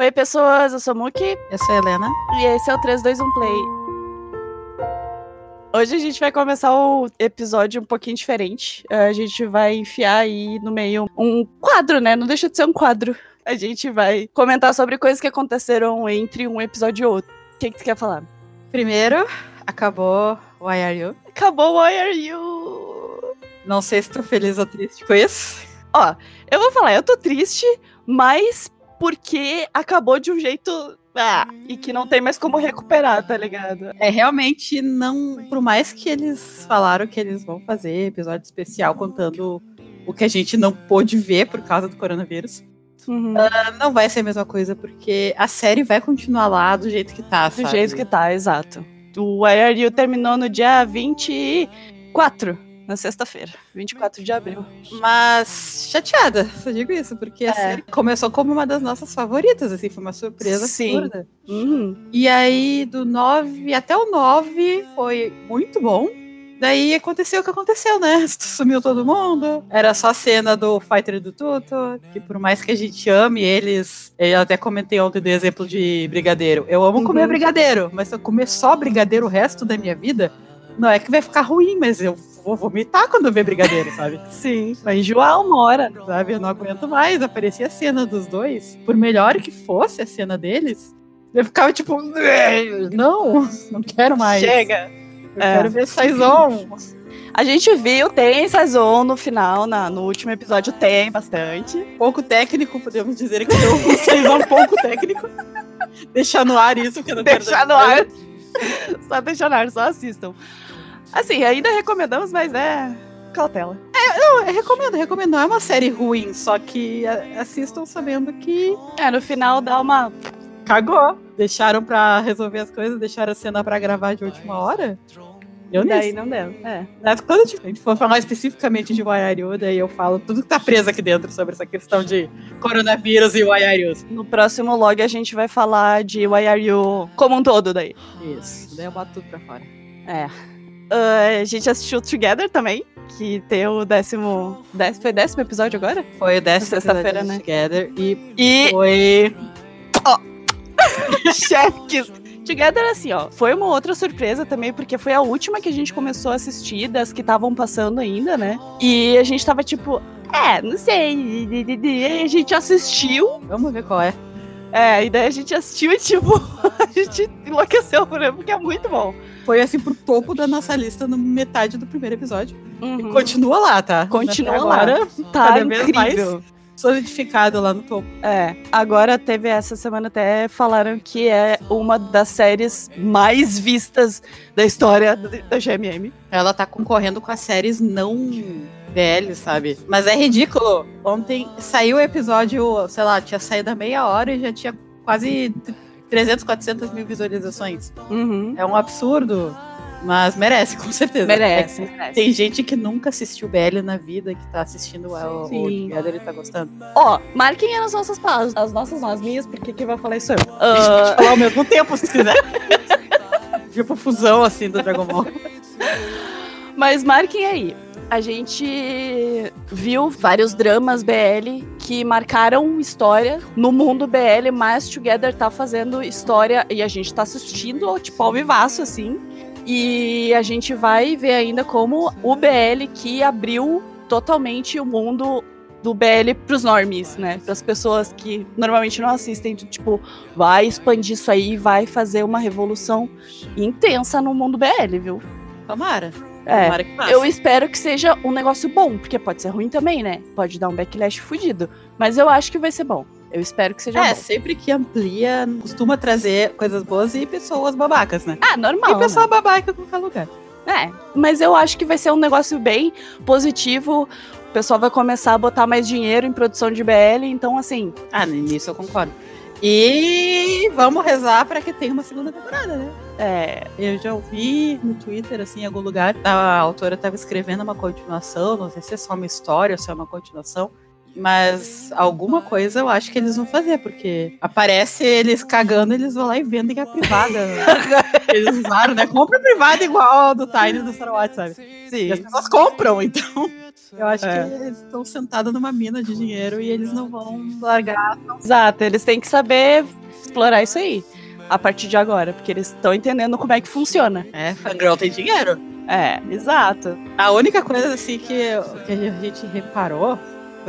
Oi, pessoas, eu sou Muki. Eu sou a Helena. E esse é o 321 Play. Hoje a gente vai começar o episódio um pouquinho diferente. A gente vai enfiar aí no meio um quadro, né? Não deixa de ser um quadro. A gente vai comentar sobre coisas que aconteceram entre um episódio e outro. O que, que tu quer falar? Primeiro, acabou o Why Are You? Acabou o Why Are You? Não sei se tô feliz ou triste com isso. Ó, eu vou falar, eu tô triste, mas porque acabou de um jeito. Ah, e que não tem mais como recuperar, tá ligado? É realmente não. Por mais que eles falaram que eles vão fazer episódio especial contando o que a gente não pôde ver por causa do coronavírus. Uhum. Uh, não vai ser a mesma coisa, porque a série vai continuar lá do jeito que tá. Do jeito que tá, exato. O You terminou no dia 24 na sexta-feira, 24 de abril. Mas chateada, só digo isso, porque a é. série começou como uma das nossas favoritas, assim, foi uma surpresa Sim. absurda. Uhum. E aí, do 9 até o 9 foi muito bom. Daí aconteceu o que aconteceu, né? Sumiu todo mundo. Era só a cena do Fighter do Tuto, que por mais que a gente ame eles, eu até comentei ontem do exemplo de brigadeiro. Eu amo uhum. comer brigadeiro, mas se eu comer só brigadeiro o resto da minha vida, não é que vai ficar ruim, mas eu vou vomitar quando ver brigadeiro, sabe? Sim, vai enjoar uma hora. Sabe? Eu não aguento mais. Aparecia a cena dos dois. Por melhor que fosse a cena deles, eu ficava tipo, não, não quero mais. Chega. Eu é. quero ver Saison. A gente viu, tem Saison no final, na, no último episódio tem bastante. Pouco técnico, podemos dizer que deu um Saison pouco técnico. Deixar no ar isso, que eu não Deixar no ar. Só deixar no ar, só assistam. Assim, ainda recomendamos, mas é cautela. É, não, eu recomendo, recomendo. Não é uma série ruim, só que assistam sabendo que. É, no final dá uma. Cagou. Deixaram pra resolver as coisas, deixaram a cena pra gravar de última hora. Eu daí não deu. É. Quando a gente for falar especificamente de Waiariu, daí eu falo tudo que tá preso aqui dentro sobre essa questão de coronavírus e Waiariu. No próximo log a gente vai falar de Waiariu como um todo daí. Isso, daí eu boto tudo pra fora. É. Uh, a gente assistiu Together também, que tem o décimo, décimo. Foi décimo episódio agora? Foi o décimo sexta-feira, né? Together. E, e... foi. Ó! Oh. Chefe Together, assim, ó, foi uma outra surpresa também, porque foi a última que a gente começou a assistir, das que estavam passando ainda, né? E a gente tava tipo, é, não sei. E a gente assistiu. Vamos ver qual é. É, e daí a gente assistiu e, tipo, a gente enlouqueceu por ele, porque é muito bom foi assim pro topo da nossa lista no metade do primeiro episódio. Uhum. E continua lá, tá? Continua agora, lá. Tá cada incrível. mais solidificado lá no topo. É. Agora teve essa semana até falaram que é uma das séries mais vistas da história da GMM. Ela tá concorrendo com as séries não BL, sabe? Mas é ridículo. Ontem saiu o episódio, sei lá, tinha saído a meia hora e já tinha quase 300, 400 mil visualizações. Uhum. É um absurdo. Mas merece, com certeza. Merece, é, merece. Tem gente que nunca assistiu BL na vida, que tá assistindo o Together ele tá gostando. Ó, oh, marquem as nossas palavras, as nossas não, as minhas, porque quem vai falar isso é eu. Uh... A gente pode falar ao mesmo tempo, se quiser. tipo fusão, assim, do Dragon Ball. Mas marquem aí a gente viu vários dramas BL que marcaram história no mundo BL, mas Together tá fazendo história e a gente tá assistindo, tipo, ao vivaço, assim. E a gente vai ver ainda como o BL que abriu totalmente o mundo do BL pros normies, né? Para as pessoas que normalmente não assistem, tipo, vai expandir isso aí, vai fazer uma revolução intensa no mundo BL, viu? Tomara. É, eu espero que seja um negócio bom, porque pode ser ruim também, né? Pode dar um backlash fudido. Mas eu acho que vai ser bom. Eu espero que seja é, bom. sempre que amplia, costuma trazer coisas boas e pessoas babacas, né? Ah, normal. E pessoa né? babaca em qualquer lugar. É, mas eu acho que vai ser um negócio bem positivo. O pessoal vai começar a botar mais dinheiro em produção de BL, então assim. Ah, nisso eu concordo. E vamos rezar para que tenha uma segunda temporada, né? É, eu já ouvi no Twitter, assim, em algum lugar, a autora estava escrevendo uma continuação, não sei se é só uma história ou se é uma continuação. Mas alguma coisa eu acho que eles vão fazer, porque aparece eles cagando, eles vão lá e vendem a privada. eles usaram, né? Compra privada igual a do Tiny do Star Wars, sabe? Sim. E as pessoas compram, então. Eu acho é. que eles estão sentados numa mina de dinheiro e eles não vão largar. Exato, eles têm que saber explorar isso aí a partir de agora, porque eles estão entendendo como é que funciona. É, fangirl tem dinheiro. É, exato. A única coisa assim que, que a gente reparou,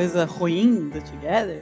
coisa ruim do Together,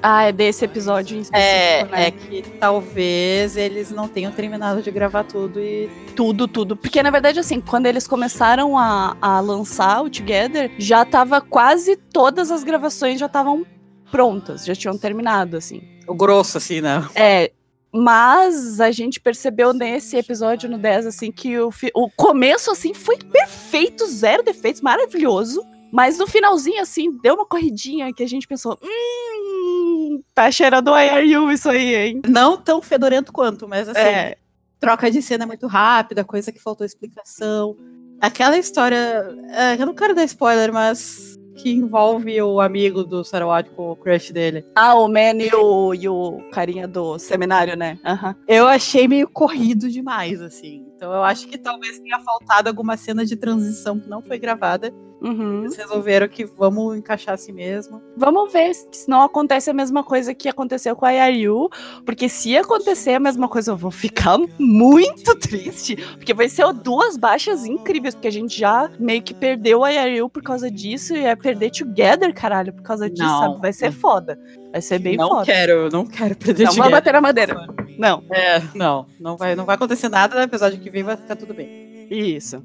ah, é desse episódio em específico, é, né? É que talvez eles não tenham terminado de gravar tudo e. Tudo, tudo. Porque, na verdade, assim, quando eles começaram a, a lançar o Together, já tava quase todas as gravações já estavam prontas, já tinham terminado, assim. O grosso, assim, né? É, mas a gente percebeu nesse episódio no 10, assim, que o, o começo, assim, foi perfeito, zero defeitos, maravilhoso. Mas no finalzinho, assim, deu uma corridinha que a gente pensou, hum, tá cheirando IRU isso aí, hein? Não tão fedorento quanto, mas assim, é. troca de cena muito rápida, coisa que faltou explicação. Aquela história, é, eu não quero dar spoiler, mas que envolve o amigo do Sarawat com o crush dele. Ah, o Man e o, e o carinha do seminário, né? Uhum. Eu achei meio corrido demais, assim. Então eu acho que talvez tenha faltado alguma cena de transição que não foi gravada Uhum. Eles resolveram que vamos encaixar assim mesmo. Vamos ver se não acontece a mesma coisa que aconteceu com a Yayu, porque se acontecer a mesma coisa, eu vou ficar muito triste, porque vai ser duas baixas incríveis, porque a gente já meio que perdeu a Yayu por causa disso e é perder Together, caralho, por causa disso, não. sabe? Vai ser foda. Vai ser bem não foda. Não quero, não quero perder Não vai bater na madeira. Não. É, não, não vai, não vai acontecer nada, no episódio que vem vai ficar tudo bem. Isso.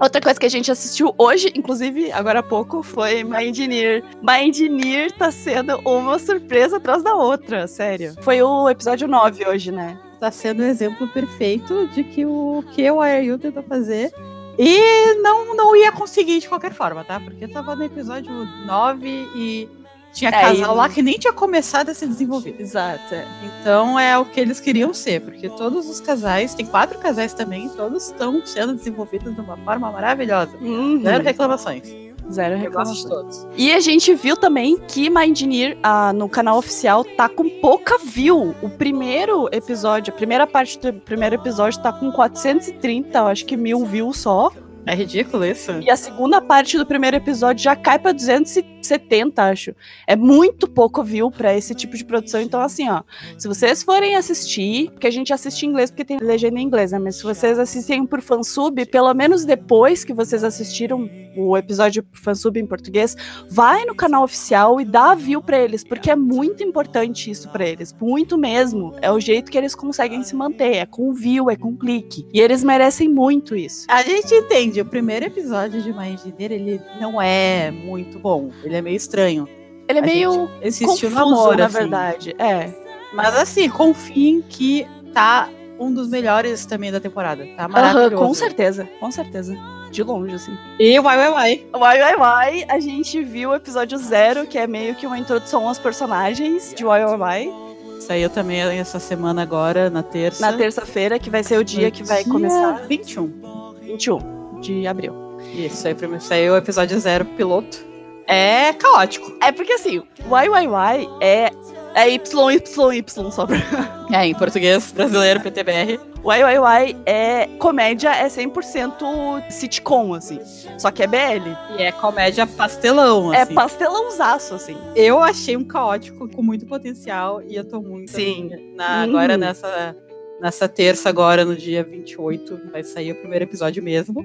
Outra coisa que a gente assistiu hoje, inclusive agora há pouco, foi My Engineer. My Engineer tá sendo uma surpresa atrás da outra, sério. Foi o episódio 9 hoje, né? Tá sendo um exemplo perfeito de que o que o IRU tentou fazer e não, não ia conseguir de qualquer forma, tá? Porque tava no episódio 9 e tinha é, casal lá que nem tinha começado a se desenvolver. Exato. É. Então é o que eles queriam ser, porque todos os casais, tem quatro casais também, todos estão sendo desenvolvidos de uma forma maravilhosa. Uhum. Zero reclamações. Zero reclamações. todos. E a gente viu também que Mindneer ah, no canal oficial tá com pouca view. O primeiro episódio, a primeira parte do primeiro episódio tá com 430, acho que mil views só. É ridículo isso. E a segunda parte do primeiro episódio já cai pra 270, acho. É muito pouco view pra esse tipo de produção. Então, assim, ó, se vocês forem assistir, porque a gente assiste em inglês porque tem legenda em inglês, né? Mas se vocês assistem por fansub, pelo menos depois que vocês assistiram o episódio por fansub em português, vai no canal oficial e dá view pra eles, porque é muito importante isso pra eles. Muito mesmo. É o jeito que eles conseguem se manter. É com view, é com clique. E eles merecem muito isso. A gente entende o primeiro episódio de My Engineer, ele não é muito bom. Ele é meio estranho. Ele é a meio confuso, namoro, na assim. verdade. É. Mas assim, confiem que tá um dos melhores também da temporada. Tá maravilhoso. Uhum, com certeza, com certeza. De longe, assim. E Wai Wai Wai. Wai Wai Wai, a gente viu o episódio zero, que é meio que uma introdução aos personagens de Wai Wai Wai. Saiu também essa semana agora, na terça. Na terça-feira, que vai ser o dia que vai começar. 21. 21 de abril. Isso, aí primeiro saiu o episódio zero, piloto. É caótico. É porque assim, YYY é, é YYY só pra... É, em português brasileiro, PTBR. YYY é comédia, é 100% sitcom, assim. Só que é BL. E é comédia pastelão, é assim. É pastelãozaço, assim. Eu achei um caótico com muito potencial e eu tô muito... Sim. Na, agora uhum. nessa Nessa terça, agora, no dia 28, vai sair o primeiro episódio mesmo.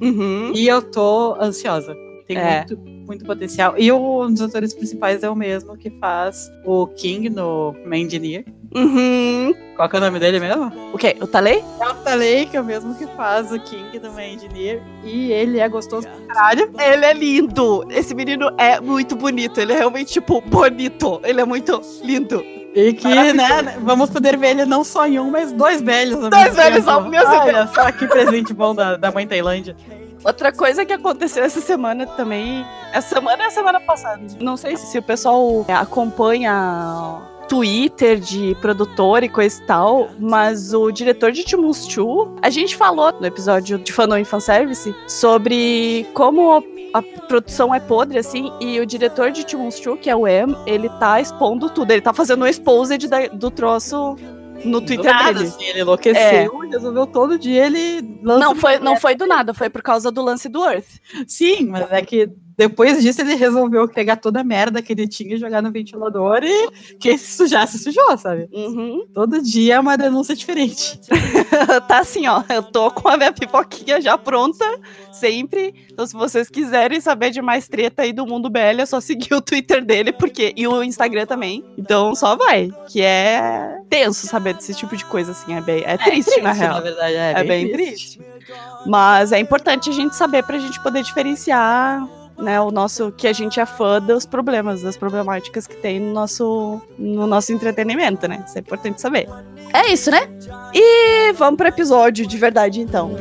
Uhum. E eu tô ansiosa. Tem é. muito, muito potencial. E um dos atores principais é o mesmo que faz o King no Engineer. Uhum. Qual é o nome dele mesmo? O quê? O Talei? É o Talei, que é o mesmo que faz o King do Engineer. E ele é gostoso pra caralho. Ele é lindo. Esse menino é muito bonito. Ele é realmente, tipo, bonito. Ele é muito lindo. E que, né, vamos poder ver ele não só em um, mas dois velhos. Dois velhos ao mesmo tempo. Olha só que presente bom da, da mãe Tailândia. Outra coisa que aconteceu essa semana também. Essa semana é a semana passada. Não sei se o pessoal acompanha Twitter de produtor e coisa e tal, mas o diretor de Timus 2, a gente falou no episódio de Fandom e Fanservice sobre como a produção é podre, assim, e o diretor de Chumonstru, que é o M, ele tá expondo tudo. Ele tá fazendo um exposed da- do troço no Twitter nada, dele. assim, ele enlouqueceu, resolveu todo dia ele lança Não foi, não foi do nada, foi por causa do lance do Earth. Sim, mas é que depois disso ele resolveu pegar toda a merda que ele tinha e jogar no ventilador e quem se sujar, se sujou, sabe? Uhum. Todo dia é uma denúncia diferente. tá assim, ó. Eu tô com a minha pipoquinha já pronta, sempre. Então, se vocês quiserem saber de mais treta aí do mundo BL, é só seguir o Twitter dele, porque. E o Instagram também. Então só vai. Que é tenso saber desse tipo de coisa, assim. É, bem, é triste, na real. Na verdade, é, É bem triste. Mas é importante a gente saber pra gente poder diferenciar. Né, o nosso que a gente é fã dos problemas, das problemáticas que tem no nosso, no nosso entretenimento, né? Isso é importante saber. É isso, né? E vamos pro episódio de verdade, então.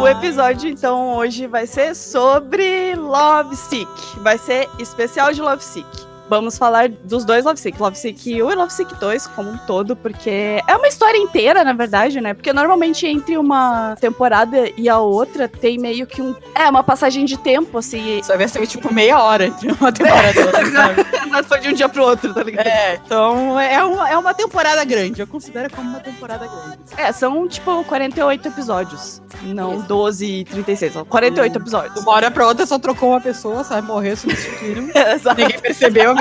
O episódio, então, hoje vai ser sobre Love Sick. Vai ser especial de Love Sick. Vamos falar dos dois Love Sick, Love Sick 1 e Love Sick 2 como um todo, porque é uma história inteira, na verdade, né? Porque normalmente entre uma temporada e a outra tem meio que um. É, uma passagem de tempo, assim. Só vai ser tipo meia hora entre uma temporada e outra, sabe? Foi de um dia pro outro, tá ligado? É, então é uma, é uma temporada grande. Eu considero como uma temporada grande. É, são tipo 48 episódios. Não 12 e 36, são 48 De episódios. uma hora pra outra só trocou uma pessoa, sabe? Morreu, substituíram. Ninguém percebeu,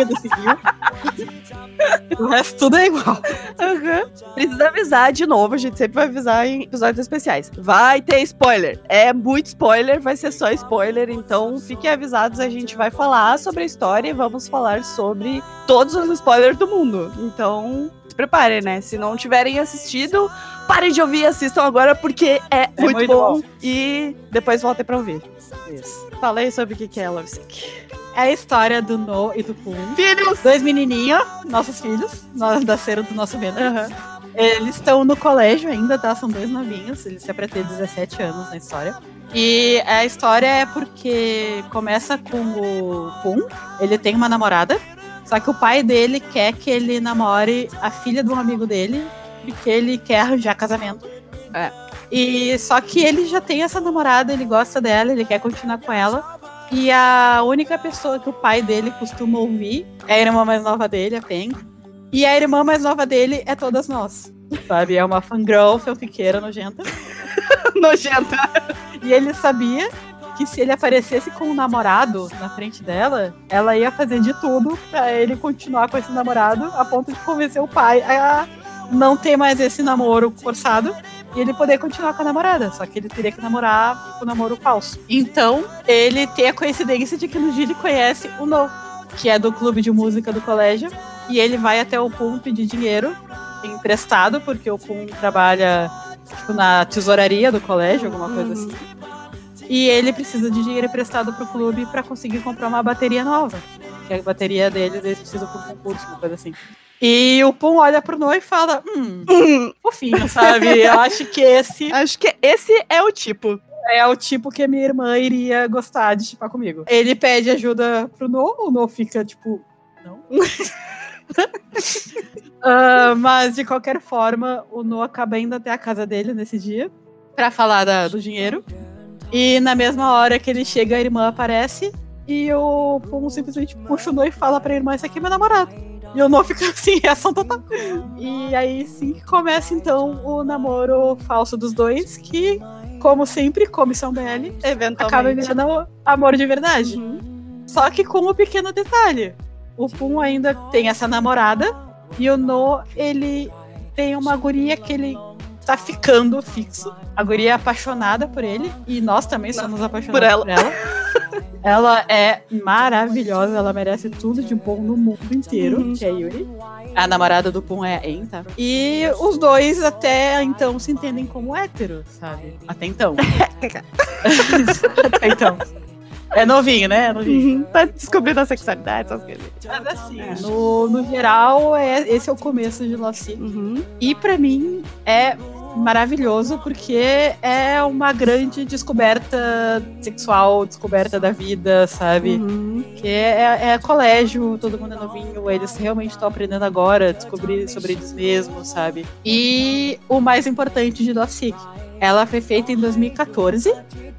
o resto tudo é igual. Aham. Precisa avisar de novo, a gente sempre vai avisar em episódios especiais. Vai ter spoiler. É muito spoiler, vai ser só spoiler, então fiquem avisados, a gente vai falar sobre a história e vamos falar sobre todos os spoilers do mundo. Então, se preparem, né? Se não tiverem assistido, parem de ouvir e assistam agora, porque é, muito, muito bom. bom. E depois voltem pra ouvir. Isso. Falei sobre o que que é Love Sick. É a história do No e do Pum. Filhos! Dois menininhos, nossos filhos, nós nasceram do nosso ventre. Aham. Eles estão no colégio ainda, tá? São dois novinhos. Eles têm pra ter 17 anos na história. E a história é porque começa com o Pum. Ele tem uma namorada. Só que o pai dele quer que ele namore a filha de um amigo dele. Porque ele quer arranjar casamento. É. E só que ele já tem essa namorada, ele gosta dela, ele quer continuar com ela. E a única pessoa que o pai dele costuma ouvir é a irmã mais nova dele, a Pen. E a irmã mais nova dele é todas nós. Sabe? É uma fangirl fanfiqueira nojenta. Nojenta. E ele sabia que se ele aparecesse com um namorado na frente dela, ela ia fazer de tudo pra ele continuar com esse namorado, a ponto de convencer o pai a não ter mais esse namoro forçado e ele poder continuar com a namorada. Só que ele teria que namorar o namoro falso. Então, ele tem a coincidência de que no dia ele conhece o No, que é do clube de música do colégio, e ele vai até o Pum pedir dinheiro emprestado, porque o Pum trabalha tipo, na tesouraria do colégio, alguma coisa Uhum. assim. E ele precisa de dinheiro emprestado pro clube pra conseguir comprar uma bateria nova. Que a bateria deles, eles precisam por concurso, uma coisa assim. E o Pum olha pro Noah e fala: Hum, fofinho, sabe? Eu acho que esse Acho que esse é o tipo. é o tipo que a minha irmã iria gostar de chipar comigo. Ele pede ajuda pro No, o No fica tipo, não. Ah, mas de qualquer forma, o No acaba indo até a casa dele nesse dia pra falar da- do dinheiro. E na mesma hora que ele chega, a irmã aparece e o Pum simplesmente puxa o No e fala pra irmã: Esse aqui é meu namorado. E o No fica assim, reação total. E aí sim que começa então o namoro falso dos dois, que, como sempre, comissão BL, Eventualmente. acaba virando amor de verdade. Uhum. Só que com um pequeno detalhe. O Pum ainda tem essa namorada e o No, ele tem uma guria que ele tá ficando fixo. A guria é apaixonada por ele e nós também somos apaixonados Por ela. por ela. ela é maravilhosa, ela merece tudo de bom no mundo inteiro, Uhum. que é a Yuri. A namorada do Pum é a En, tá? E os dois até então se entendem como héteros, sabe? Até então. até então. É novinho, né? É novinho. Uhum. Tá descobrindo a sexualidade, essas coisas. Mas assim, É. no, no geral, é, esse é o começo de Sick. Uhum. E pra mim é maravilhoso porque é uma grande descoberta sexual, descoberta da vida, sabe? Uhum. Que é, é colégio, todo mundo é novinho, eles realmente estão aprendendo agora descobrir sobre eles mesmos, sabe? E o mais importante de Love Sick, ela foi feita em 2014,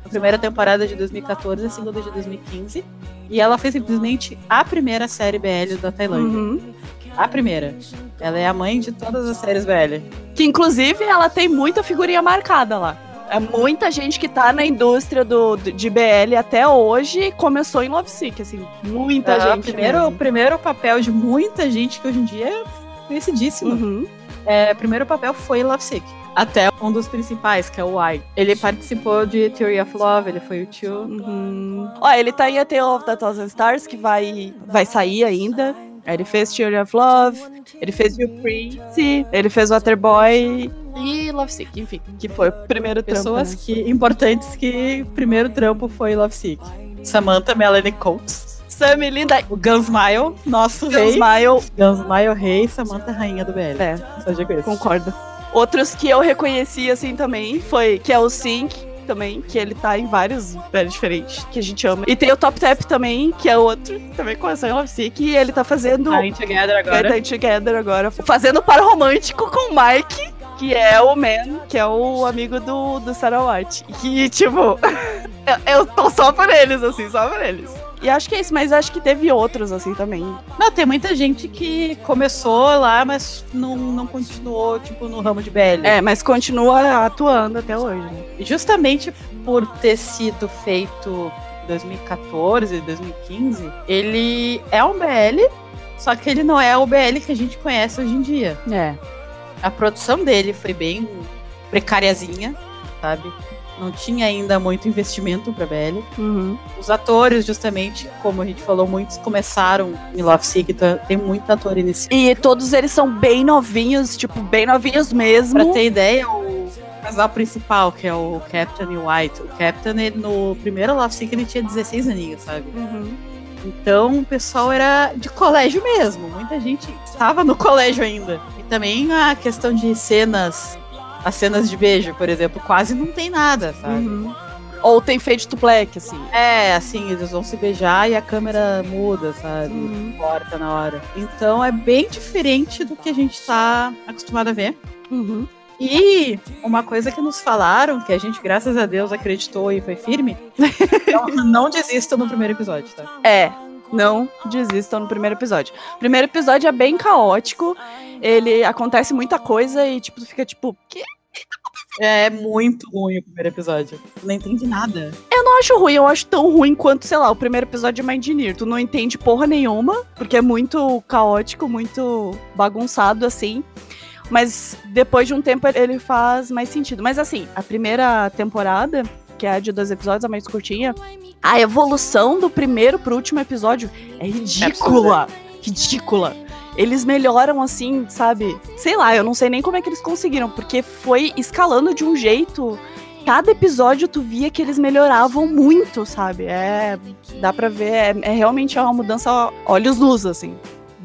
a primeira temporada de 2014, a segunda de 2015, e ela foi simplesmente a primeira série BL da Tailândia. Uhum. A primeira. Ela é a mãe de todas as séries BL. Que inclusive ela tem muita figurinha marcada lá. É muita gente que tá na indústria do, do- de BL até hoje começou em Love Sick, assim. Muita Ah, gente. primeiro, o primeiro papel de muita gente que hoje em dia é conhecidíssimo. Uhum. É, o primeiro papel foi Love Sick. Até um dos principais, que é o Y. Ele participou de Theory of Love, ele foi o tio. Uhum. Ó, ele tá em A Tale of the Thousand Stars, que vai, vai sair ainda. Ele fez Theory of Love, ele fez You Prince, ele fez Waterboy e Love Sick, enfim, que foi o primeiro trampo, Pessoas né? que, importantes que o primeiro trampo foi Love Sick. Samantha Melanie Coates. Sammy, linda. O Gunsmile, nosso rei. Smile. Gunsmile rei, Samantha rainha do BL. É, Só digo isso. concordo. Outros que eu reconheci, assim, também, foi que é o Sync, também, que ele tá em vários velhos diferentes, que a gente ama. E tem o Top Tap também, que é outro, também começou em Love Sick, e ele tá fazendo... In Together agora. In Together agora, fazendo par romântico com o Mike, que é o Man, que é o amigo do, do Sarah White. Que, tipo, eu, eu tô só por eles, assim, só por eles. E acho que é isso, mas acho que teve outros, assim, também. Não, tem muita gente que começou lá, mas não, não continuou, tipo, no ramo de BL. É, mas continua atuando até hoje, né? Justamente por ter sido feito em 2014, 2015, ele é um BL, só que ele não é o BL que a gente conhece hoje em dia. É. A produção dele foi bem precariazinha, sabe? Não tinha ainda muito investimento pra BL. Uhum. Os atores, justamente, como a gente falou, muitos começaram em Love Sick, então tem muito ator inicial. E todos eles são bem novinhos, tipo, bem novinhos mesmo. Pra ter ideia, o casal principal, que é o Captain e o White, o Captain, ele, no primeiro Love Sick, ele tinha 16 aninhos, sabe? Uhum. Então o pessoal era de colégio mesmo. Muita gente estava no colégio ainda. E também a questão de cenas, as cenas de beijo, por exemplo, quase não tem nada, sabe? Uhum. Ou tem Fade to Black, assim. É, assim, eles vão se beijar e a câmera muda, sabe? Uhum. Corta na hora. Então é bem diferente do que a gente tá acostumado a ver. Uhum. E uma coisa que nos falaram, que a gente, graças a Deus, acreditou e foi firme, não, não desista no primeiro episódio, tá? É, não desistam no primeiro episódio. O primeiro episódio é bem caótico, ele acontece muita coisa e, tipo, tu fica tipo, que? É muito ruim o primeiro episódio. Tu não entende nada. Eu não acho ruim, eu acho tão ruim quanto, sei lá, o primeiro episódio de Mind Engineer. Tu não entende porra nenhuma, porque é muito caótico, muito bagunçado, assim. Mas depois de um tempo ele faz mais sentido. Mas assim, a primeira temporada, que é a de dois episódios, a mais curtinha, a evolução do primeiro pro último episódio é ridícula. Ridícula. Eles melhoram assim, sabe? Sei lá, eu não sei nem como é que eles conseguiram, porque foi escalando de um jeito. Cada episódio tu via que eles melhoravam muito, sabe? É. Dá pra ver, é, é realmente uma mudança olhos luz, assim.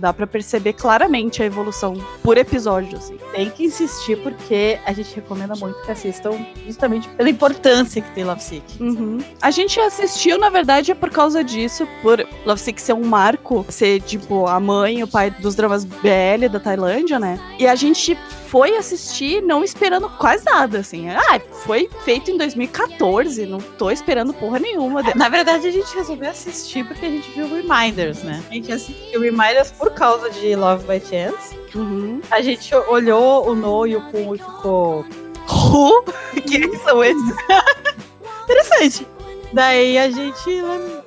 Dá pra perceber claramente a evolução por episódio, assim. Tem que insistir porque a gente recomenda muito que assistam justamente pela importância que tem Love Sick. Uhum. A gente assistiu, na verdade, é por causa disso, por Love Sick ser um marco, ser, tipo, a mãe o pai dos dramas BL da Tailândia, né? E a gente foi assistir não esperando quase nada, assim. Ah, foi feito em 2014, não tô esperando porra nenhuma. Na verdade, a gente resolveu assistir porque a gente viu Reminders, né? A gente assistiu Reminders por causa de Love by Chance. Uhum. A gente olhou o No e o Kun e ficou Who? Quem são esses? interessante. Daí a gente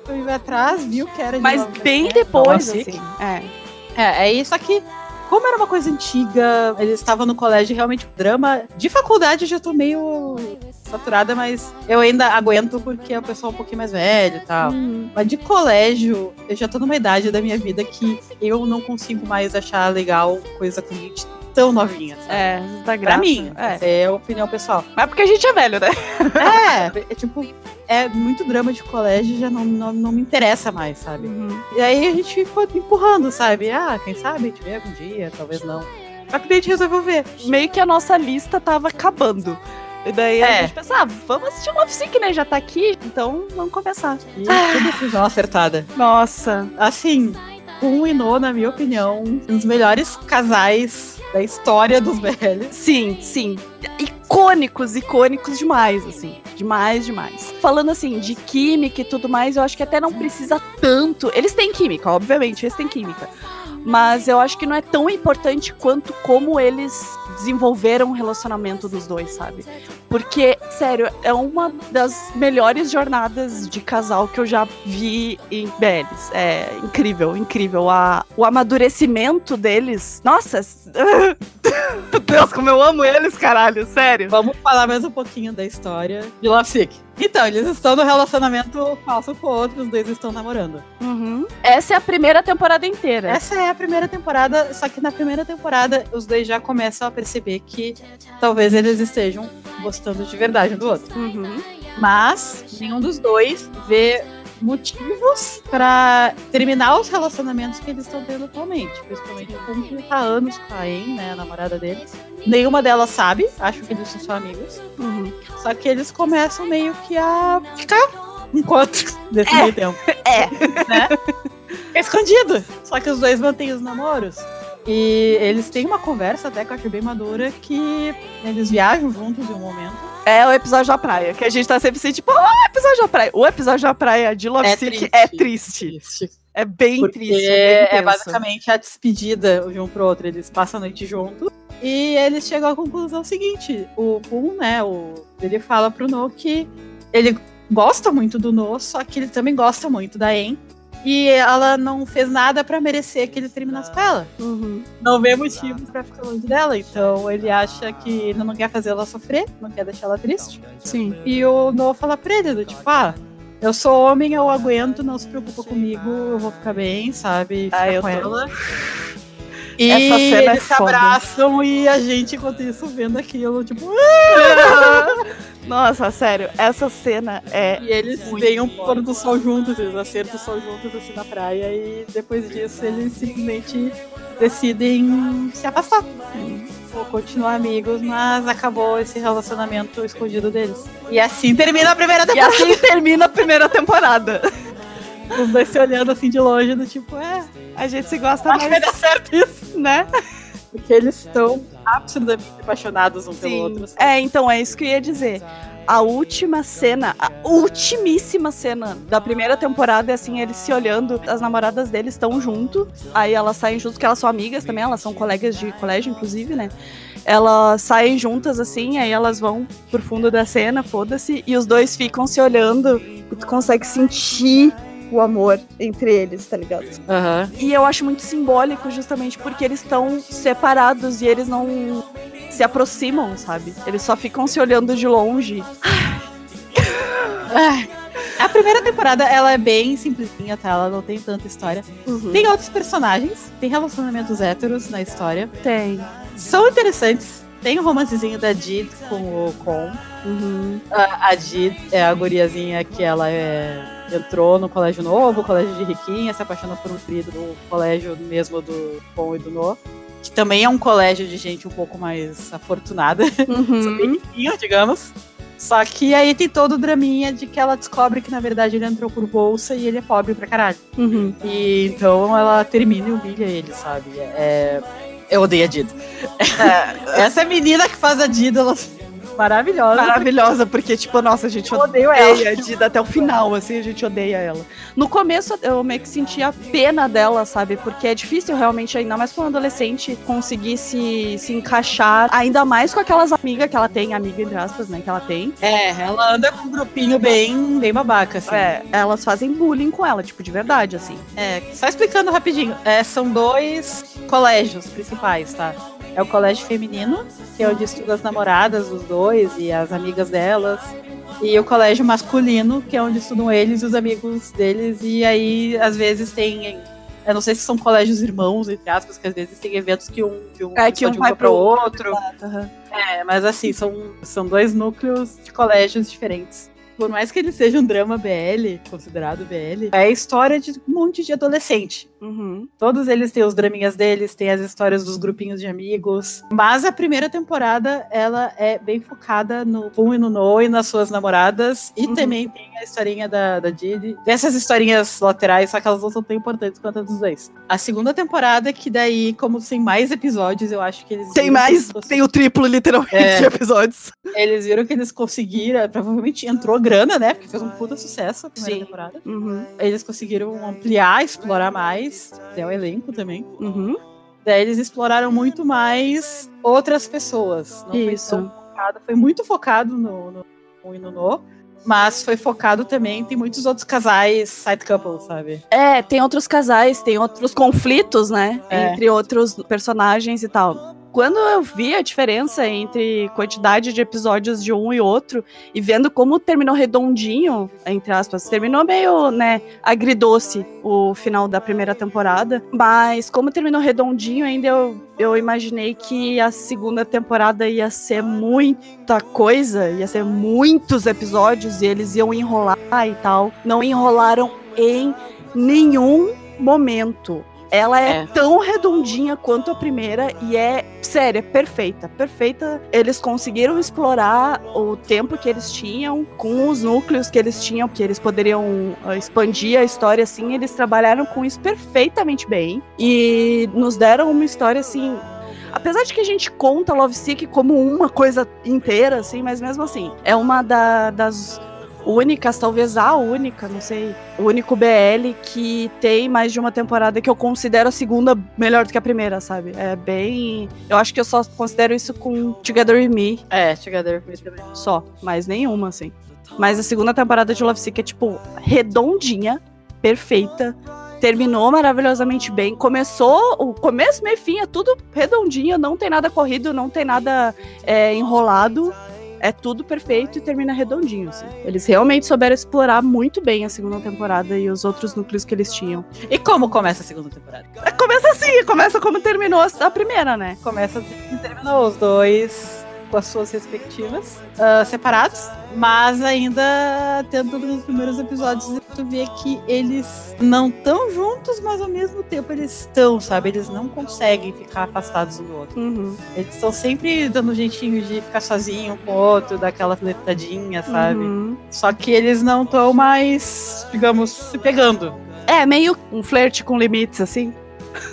foi atrás, viu que era de Mas Love bem depois, assim. É. É, é isso aqui. Como era uma coisa antiga, eles estavam no colégio, realmente, drama de faculdade eu já tô meio saturada, mas eu ainda aguento porque é o pessoal um pouquinho mais velho e tal. Hum. Mas de colégio, eu já tô numa idade da minha vida que eu não consigo mais achar legal coisa com gente tão novinha. Sabe? É, tá Pra graça. mim, É. é a opinião pessoal. Mas porque a gente é velho, né? É, é tipo, é muito drama de colégio, já não, não, não me interessa mais, sabe? Uhum. E aí a gente ficou empurrando, sabe? Ah, quem sabe a gente vê algum dia, talvez não. Só que daí a gente resolveu ver. Meio que a nossa lista tava acabando. E daí a É. gente pensou, ah, vamos assistir Love Sick, né? Já tá aqui, então vamos começar. E que decisão acertada. Nossa. Assim, Kun e No, na minha opinião, um dos melhores casais da história dos BLs. Sim, sim. Icônicos, icônicos demais, assim. Demais, demais. Falando assim, de química e tudo mais, eu acho que até não precisa tanto. Eles têm química, obviamente, eles têm química. Mas eu acho que não é tão importante quanto como eles desenvolveram o relacionamento dos dois, sabe? Porque, sério, é uma das melhores jornadas de casal que eu já vi em BLs. É incrível, incrível. A, o amadurecimento deles. Nossa! Deus, como eu amo eles, caralho, sério. Vamos falar mais um pouquinho da história de Love Sick. Então, eles estão no relacionamento falso com o outro, os dois estão namorando. Uhum. Essa é a primeira temporada inteira. Essa é a primeira temporada, só que na primeira temporada os dois já começam a perceber que talvez eles estejam gostando de verdade um do outro. Uhum. Mas nenhum dos dois vê motivos pra terminar os relacionamentos que eles estão tendo atualmente. Principalmente com que tá anos com a En, né, a namorada deles. Nenhuma delas sabe, acho que eles são só amigos. Uhum. Só que eles começam meio que a ficar enquanto nesse É. meio tempo. É. Né? É escondido. Só que os dois mantêm os namoros. E eles têm uma conversa até que eu achei bem madura que eles viajam juntos em um momento. É o episódio da praia, que a gente tá sempre assim, tipo, oh, episódio da praia. O episódio da praia de Love É Sick triste. é triste. É bem Porque triste. É, é, bem intenso. basicamente a despedida de um pro outro. Eles passam a noite juntos. E eles chegam à conclusão seguinte: o Kun, né? O, ele fala pro No que ele gosta muito do No, só que ele também gosta muito da En. E ela não fez nada pra merecer que ele terminasse com ela. Uhum. Não vê motivo pra ficar longe dela. Então ele acha que ele não quer fazer ela sofrer, não quer deixar ela triste. Sim. E o No fala pra ele, do tipo, ah, eu sou homem, eu aguento, não se preocupa comigo, eu vou ficar bem, sabe? Fica Ah, eu com tô- ela. E Essa cena é eles se foda. abraçam e a gente, enquanto isso, vendo aquilo, tipo, Nossa, sério, essa cena é. e eles veem um pôr do sol juntos, eles acertam o sol juntos assim na praia e depois disso eles simplesmente decidem se afastar. Ou continuar amigos, mas acabou esse relacionamento escondido deles. E assim termina a primeira E temporada. assim termina a primeira temporada. Os dois se olhando assim de longe, do tipo, é, A gente se gosta que vai mais, dar certo isso. né? Porque eles estão absolutamente apaixonados um pelo outro. assim. É, então é isso que eu ia dizer. A última cena, a ultimíssima cena da primeira temporada é assim, eles se olhando, as namoradas deles estão junto, aí elas saem juntos, porque elas são amigas também, elas são colegas de colégio, inclusive, né? Elas saem juntas assim, aí elas vão pro fundo da cena, foda-se, e os dois ficam se olhando, e tu consegue sentir o amor entre eles, tá ligado? Aham. E eu acho muito simbólico justamente porque eles estão separados e eles não se aproximam, sabe? Eles só ficam se olhando de longe. A primeira temporada, ela é bem simplesinha, tá? Ela não tem tanta história. Uhum. Tem outros personagens, tem relacionamentos héteros na história. Tem. São interessantes. Tem o romancezinho da Jid com o Con. Uhum. A, a Jid é a guriazinha que ela é, entrou no colégio novo, colégio de riquinha, se apaixona por um querido do colégio mesmo do Con e do No. Que também é um colégio de gente um pouco mais afortunada. Uhum. riquinho, digamos. Só que aí tem todo o draminha de que ela descobre que na verdade ele entrou por bolsa e ele é pobre pra caralho. Uhum. E então ela termina e humilha ele, sabe? É... Eu odeio a Dida. Essa é menina que faz a Dida, ela é maravilhosa. Maravilhosa, porque, tipo, nossa, a gente ela. odeia a Dida até o final, assim, a gente odeia ela. No começo, eu meio que sentia pena dela, sabe? Porque é difícil realmente, ainda mais com um adolescente, conseguir se, se encaixar, ainda mais com aquelas amigas que ela tem, amiga entre aspas, né, que ela tem. É, ela anda com um grupinho bem, bem babaca, assim. É, elas fazem bullying com ela, tipo, de verdade, assim. É, só explicando rapidinho. É, são dois colégios principais, tá? É o colégio feminino, que é onde estudam as namoradas dos dois e as amigas delas. E o colégio masculino, que é onde estudam eles e os amigos deles. E aí, às vezes, tem. Eu não sei se são colégios irmãos, entre aspas, que às vezes tem eventos que um, que um, É, que um de vai para pro outro. É, mas assim, são, são dois núcleos de colégios diferentes. Por mais que ele seja um drama BL, considerado BL, é a história de um monte de adolescente. Uhum. Uhum. Todos eles têm os draminhas deles, têm as histórias dos grupinhos de amigos. Mas a primeira temporada, ela é bem focada no Pum e no No e nas suas namoradas. E Uhum. também tem a historinha da, da Didi. Dessas historinhas laterais, só que elas não são tão importantes quanto a dos dois. A segunda temporada, que daí, como tem mais episódios, eu acho que eles. Tem mais, tem o triplo, literalmente, É. de episódios. Eles viram que eles conseguiram, provavelmente entrou grana, né? Porque fez um puta sucesso a primeira Sim. temporada. Uhum. Eles conseguiram ampliar, explorar mais, até o elenco também. Uhum. Daí eles exploraram muito mais outras pessoas. Não Isso. foi tão focado, foi muito focado no, no, no, no, no mas foi focado também, tem muitos outros casais side couple, sabe? É, tem outros casais, tem outros conflitos, né? É. Entre outros personagens e tal. Quando eu vi a diferença entre quantidade de episódios de um e outro, e vendo como terminou redondinho, entre aspas, terminou meio, né, agridoce o final da primeira temporada, mas como terminou redondinho, ainda eu, eu imaginei que a segunda temporada ia ser muita coisa, ia ser muitos episódios, e eles iam enrolar e tal. Não enrolaram em nenhum momento. Ela é, É. tão redondinha quanto a primeira e é, sério, é perfeita. Perfeita. Eles conseguiram explorar o tempo que eles tinham com os núcleos que eles tinham, que eles poderiam ah, expandir a história assim. Eles trabalharam com isso perfeitamente bem e nos deram uma história assim. Apesar de que a gente conta Love Sick como uma coisa inteira, assim, mas mesmo assim, é uma da- das únicas, talvez a única, não sei, o único BL que tem mais de uma temporada que eu considero a segunda melhor do que a primeira, sabe? É bem. Eu acho que eu só considero isso com Together With Me É, Together with Me também. só, mais nenhuma, assim. Mas a segunda temporada de Love Sick é, tipo, redondinha, perfeita. Terminou maravilhosamente bem. Começou, o começo, meio e fim, é tudo redondinho, não tem nada corrido, não tem nada é, enrolado. É tudo perfeito e termina redondinho, assim. Eles realmente souberam explorar muito bem a segunda temporada e os outros núcleos que eles tinham. E como começa a segunda temporada? É, Começa assim, começa como terminou a primeira, né? Começa e terminou os dois com as suas respectivas, ah, separados, mas ainda tendo nos primeiros episódios tu vê que eles não estão juntos, mas ao mesmo tempo eles estão, sabe? Eles não conseguem ficar afastados um do outro. Uhum. Eles estão sempre dando um jeitinho de ficar sozinho um com o outro, daquela flertadinha, sabe? Uhum. Só que eles não estão mais, digamos, se pegando. É, meio um flerte com limites, assim.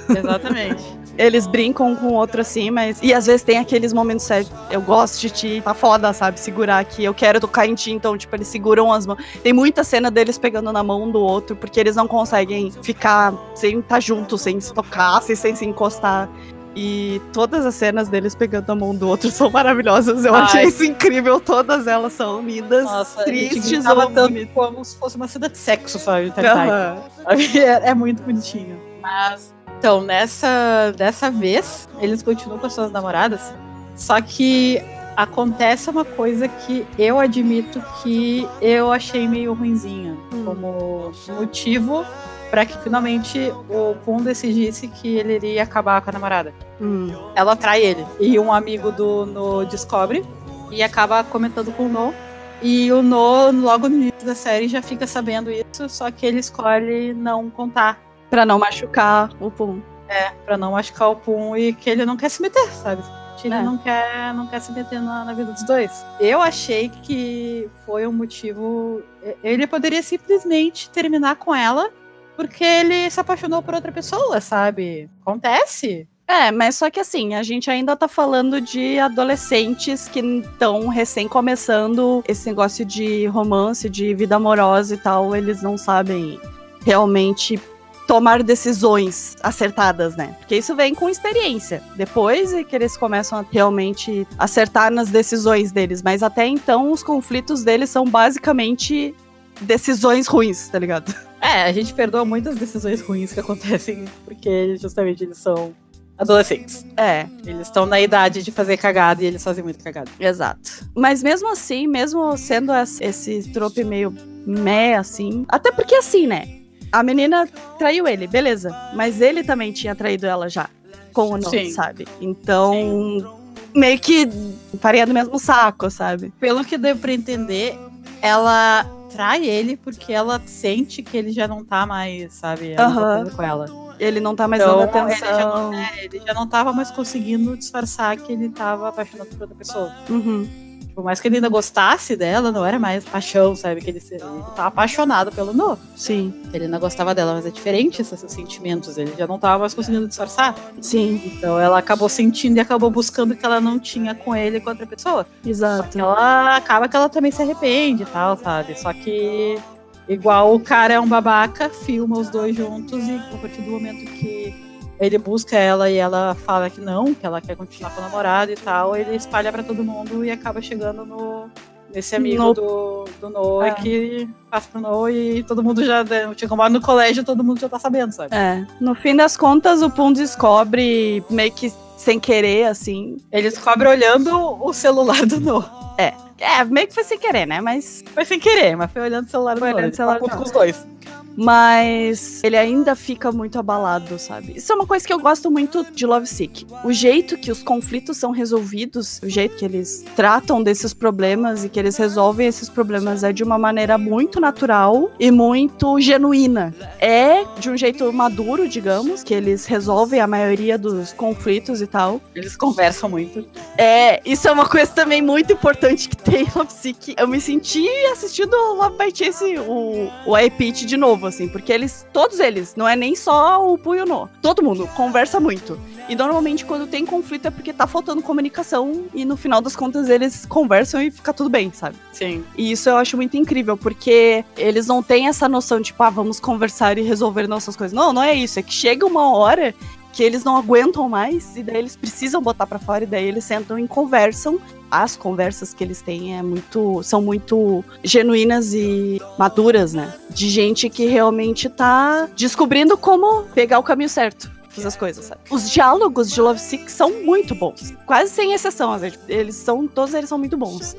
Exatamente. Eles brincam com o outro assim, mas. E às vezes tem aqueles momentos sérios. Eu gosto de ti, tá foda, sabe? Segurar aqui. Eu quero tocar em ti, então, tipo, eles seguram as mãos. Tem muita cena deles pegando na mão do outro, porque eles não conseguem ficar sem estar juntos, sem se tocar, sem, sem se encostar. E todas as cenas deles pegando a mão do outro são maravilhosas. Eu Ai. achei isso incrível. Todas elas são lindas, Nossa, tristes ou tanto bonitas. como se fosse uma cena de sexo, sabe? Tá, tá. Aham. É, é muito bonitinho. Mas, então, nessa dessa vez, eles continuam com as suas namoradas. Só que acontece uma coisa que eu admito que eu achei meio ruinzinha. Hum. Como motivo para que finalmente o Pum decidisse que ele iria acabar com a namorada. Hum. Ela trai ele. E um amigo do No descobre e acaba comentando com o No. E o No, logo no início da série, já fica sabendo isso, só que ele escolhe não contar. Pra não machucar o Pum. Pra não machucar o Pum e que ele não quer se meter, sabe? Ele É. não, quer, não quer se meter na, na vida dos dois. Eu achei que foi um motivo. Ele poderia simplesmente terminar com ela porque ele se apaixonou por outra pessoa, sabe? Acontece. É, mas só que assim, a gente ainda tá falando de adolescentes que estão recém começando esse negócio de romance, de vida amorosa e tal, eles não sabem realmente tomar decisões acertadas, né? Porque isso vem com experiência. Depois é que eles começam a realmente acertar nas decisões deles, mas até então os conflitos deles são basicamente decisões ruins, tá ligado? É, a gente perdoa muitas decisões ruins que acontecem porque justamente eles são adolescentes. É, Eles estão na idade de fazer cagada e eles fazem muito cagada. Exato. Mas mesmo assim, mesmo sendo es- esse trope meio meh, assim. Até porque assim, né? A menina traiu ele, beleza. Mas ele também tinha traído ela já. Com o nome, Sim. sabe? Então. Meio que faria do mesmo saco, sabe? Pelo que deu pra entender, ela trai ele porque ela sente que ele já não tá mais, sabe? coisa com ela. Ele não tá mais Então, dando ele já, atenção. é, ele já não tava mais conseguindo disfarçar que ele tava apaixonado por outra pessoa. Uhum. Por mais que ele ainda gostasse dela, não era mais paixão, sabe? Que ele, se- ele apaixonado pelo No. Sim, Ele ainda gostava dela, mas é diferente esses sentimentos. Ele já não tava mais conseguindo disfarçar. sim, Então ela acabou sentindo e acabou buscando o que ela não tinha com ele e com outra pessoa. Só exato. que ela acaba que ela também se arrepende e tal, sabe? Só que, igual o cara é um babaca, filma os dois juntos e a partir do momento que ele busca ela e ela fala que não, que ela quer continuar com o namorado e tal, ele espalha pra todo mundo e acaba chegando no. Nesse amigo No- do, do Noah É. que passa pro Noah e todo mundo já. Tinha combate no colégio, todo mundo já tá sabendo, sabe? É. No fim das contas, o Pum descobre meio que sem querer, assim. Ele descobre olhando o celular do Noah. É, meio que foi sem querer, né? Mas Foi sem querer, mas foi olhando o celular do Foi Noah. olhando o celular do Noah. com os dois. Mas ele ainda fica muito abalado, sabe? Isso é uma coisa que eu gosto muito de Love Sick. O jeito que os conflitos são resolvidos, o jeito que eles tratam desses problemas e que eles resolvem esses problemas é de uma maneira muito natural e muito genuína. É de um jeito maduro, digamos, que eles resolvem a maioria dos conflitos e tal. Eles conversam muito. É, isso é uma coisa também muito importante que tem em Love Sick. Eu me senti assistindo Love by Chase, o, o iPitch de novo, assim, porque eles, todos eles, não é nem só o Pu e o No, todo mundo conversa muito. E normalmente quando tem conflito é porque tá faltando comunicação e no final das contas eles conversam e fica tudo bem, sabe? Sim. E isso eu acho muito incrível, porque eles não têm essa noção de, tipo, ah, vamos conversar e resolver nossas coisas. Não, não é isso. É que chega uma hora que eles não aguentam mais e daí eles precisam botar pra fora e daí eles sentam e conversam. As conversas que eles têm é muito, são muito genuínas e maduras, né? De gente que realmente tá descobrindo como pegar o caminho certo. Fazer as coisas, sabe? Os diálogos de Love Sick são muito bons. Quase sem exceção, às vezes. Eles são. Todos eles são muito bons.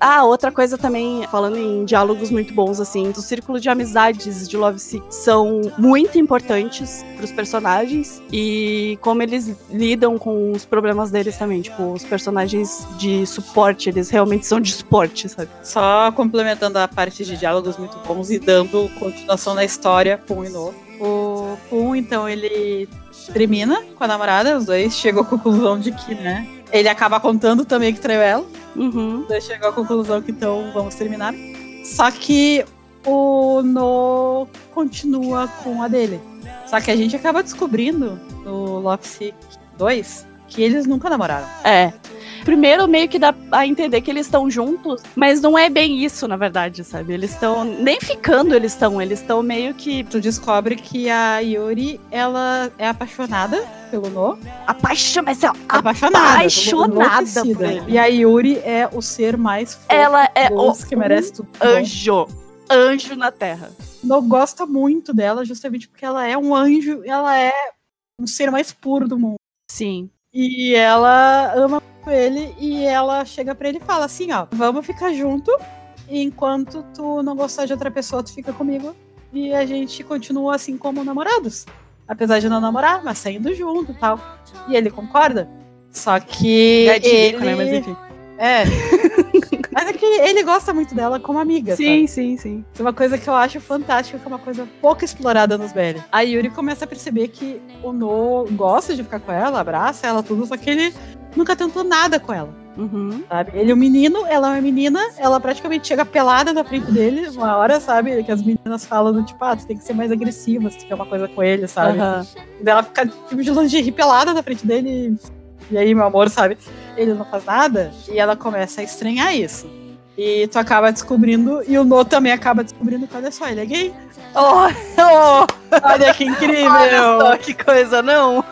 Ah, outra coisa também, falando em diálogos muito bons, assim, do círculo de amizades de Love Sick são muito importantes pros personagens e como eles lidam com os problemas deles também. Tipo, os personagens de suporte, eles realmente são de suporte, sabe? Só complementando a parte de diálogos muito bons e dando continuação na história, Pum e No. O Pum, então, ele termina com a namorada, os dois chegam à conclusão de que, né? Ele acaba contando também que traiu ela. Uhum. Dois chegam à conclusão que então vamos terminar. Só que o No continua com a dele. Só que a gente acaba descobrindo no Love Sick 2 que eles nunca namoraram. É. Primeiro, meio que dá a entender que eles estão juntos, mas não é bem isso, na verdade, sabe? Eles estão. Nem ficando eles estão, eles estão meio que Tu descobre que a Yuri, ela é apaixonada pelo No. apaixonados. Mas é Apaixonada. apaixonada por ele. E a Yuri é o ser mais fofo ela é o que merece tudo. anjo. Anjo na Terra. No gosta muito dela, justamente porque ela é um anjo, ela é um ser mais puro do mundo. Sim. E ela ama ele e ela chega pra ele e fala assim, ó, vamos ficar junto, enquanto tu não gostar de outra pessoa, tu fica comigo e a gente continua assim como namorados. Apesar de não namorar, mas saindo junto e tal. E ele concorda. Só que Gatilho, ele... né? Mas enfim. É. mas é que ele gosta muito dela como amiga, sabe? Sim, sim, sim. Isso é uma coisa que eu acho fantástica, que é uma coisa pouco explorada nos BL. A Yuri começa a perceber que o No gosta de ficar com ela, abraça ela, tudo, só que ele nunca tentou nada com ela, Uhum. sabe? Ele é um menino, ela é uma menina, ela praticamente chega pelada na frente dele, uma hora, sabe? Que as meninas falam do tipo, ah, tu tem que ser mais agressiva se tu quer uma coisa com ele, sabe? Aham. E daí ela fica tipo, de lingerie pelada na frente dele. E aí, meu amor, sabe? Ele não faz nada. E ela começa a estranhar isso. E tu acaba descobrindo, e o No também acaba descobrindo que, olha só, ele é gay. Oh, oh, Olha que incrível! olha só que coisa, não?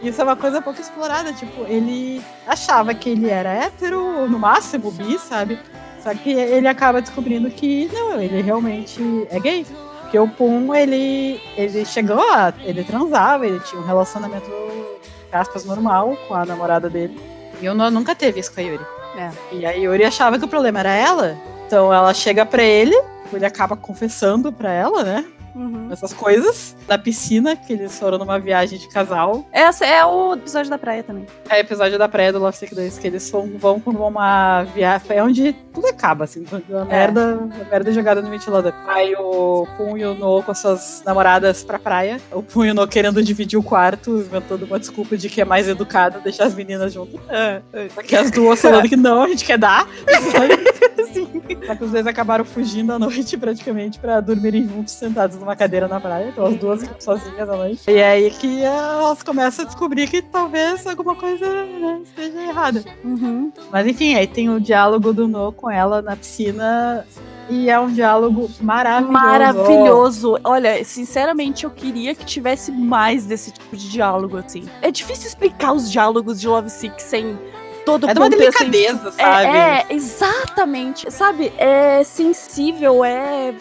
Isso é uma coisa pouco explorada. Tipo, ele achava que ele era hétero, no máximo bi, sabe? Só que ele acaba descobrindo que não, ele realmente é gay. Porque o Pum, ele, ele chegou lá, ele transava, ele tinha um relacionamento, entre aspas, normal com a namorada dele. E eu não- nunca teve isso com a Yuri. É. E a Yuri achava que o problema era ela. Então ela chega pra ele, ele acaba confessando pra ela, né? Uhum. essas coisas. Na piscina, que eles foram numa viagem de casal. Essa é o episódio da praia também. É o episódio da praia do Love Sick 2, que eles vão, vão por uma viagem. É onde tudo acaba, assim. A merda, a merda jogada no ventilador. Aí o Pum e o No com as suas namoradas pra praia. O Pum e o No querendo dividir o quarto, inventando uma desculpa de que é mais educado deixar as meninas juntas. É, é. Só que as duas falando que não, a gente quer dar. Só que os dois acabaram fugindo à noite, praticamente, pra dormirem juntos, sentados numa cadeira na praia. Então as duas ficam sozinhas à noite. E é aí que elas começam a descobrir que talvez alguma coisa né, esteja errada. Uhum. Mas enfim, aí tem o diálogo do No com ela na piscina. E é um diálogo maravilhoso. Maravilhoso. Olha, sinceramente, eu queria que tivesse mais desse tipo de diálogo, assim. É difícil explicar os diálogos de Love Sick sem todo É de uma contexto, assim, delicadeza, sabe? É, é, exatamente. Sabe, é sensível, é.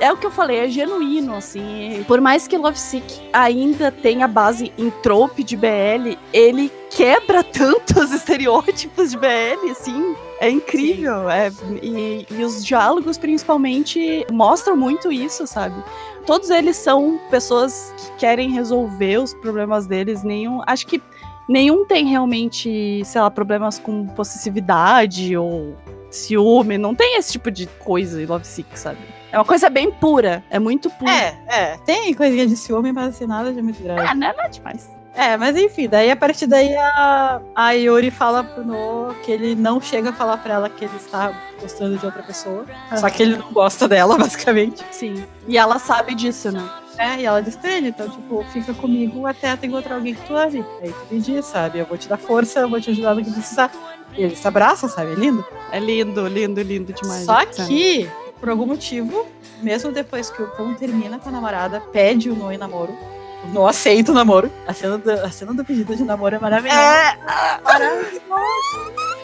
É o que eu falei, é genuíno, assim. Por mais que Love Sick ainda tenha base em trope de BL, ele quebra tantos estereótipos de BL, assim. É incrível. É, e, e os diálogos, principalmente, mostram muito isso, sabe? Todos eles são pessoas que querem resolver os problemas deles. Nenhum. Acho que nenhum tem realmente, sei lá, problemas com possessividade ou ciúme. Não tem esse tipo de coisa em Love Sick, sabe? É uma coisa bem pura. É muito pura. É, é. Tem coisinha de ciúme, mas assim, nada de muito grave. Ah, não é nada demais. É, mas enfim, daí a partir daí a, a Yuri fala pro No que ele não chega a falar pra ela que ele está gostando de outra pessoa. Só que ele não gosta dela, basicamente. Sim. E ela sabe disso, né? É, e ela diz pra ele, então, tipo, fica comigo até tu encontrar alguém que tu ame. Aí tu me diz, sabe? Eu vou te dar força, eu vou te ajudar no que precisar. E eles se abraçam, sabe? É lindo. É lindo, lindo, lindo demais. Só que, por algum motivo, mesmo depois que o Pão termina com a namorada, pede o em namoro. O No aceita o namoro. A cena do, a cena do pedido de namoro é maravilhosa. É,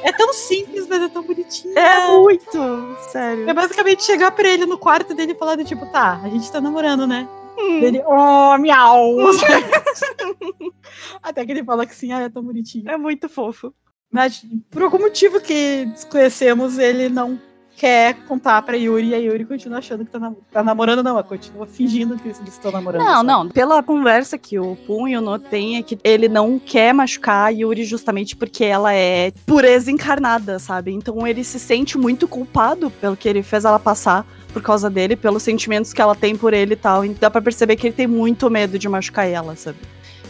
É tão simples, mas é tão bonitinho. é muito. Sério. É basicamente chegar pra ele no quarto dele e falar do tipo, tá, a gente tá namorando, né? Hum. Dele, oh, miau! Até que ele fala que sim, ah, é tão bonitinho. É muito fofo. Mas por algum motivo que desconhecemos, ele não quer contar pra Yuri e a Yuri continua achando que tá, nam- tá namorando, não. Ela continua fingindo que eles estão namorando. Não, sabe? não. Pela conversa que o Pum e o No têm, é que ele não quer machucar a Yuri justamente porque ela é pureza encarnada, sabe? Então ele se sente muito culpado pelo que ele fez ela passar por causa dele, pelos sentimentos que ela tem por ele e tal. E dá pra perceber que ele tem muito medo de machucar ela, sabe?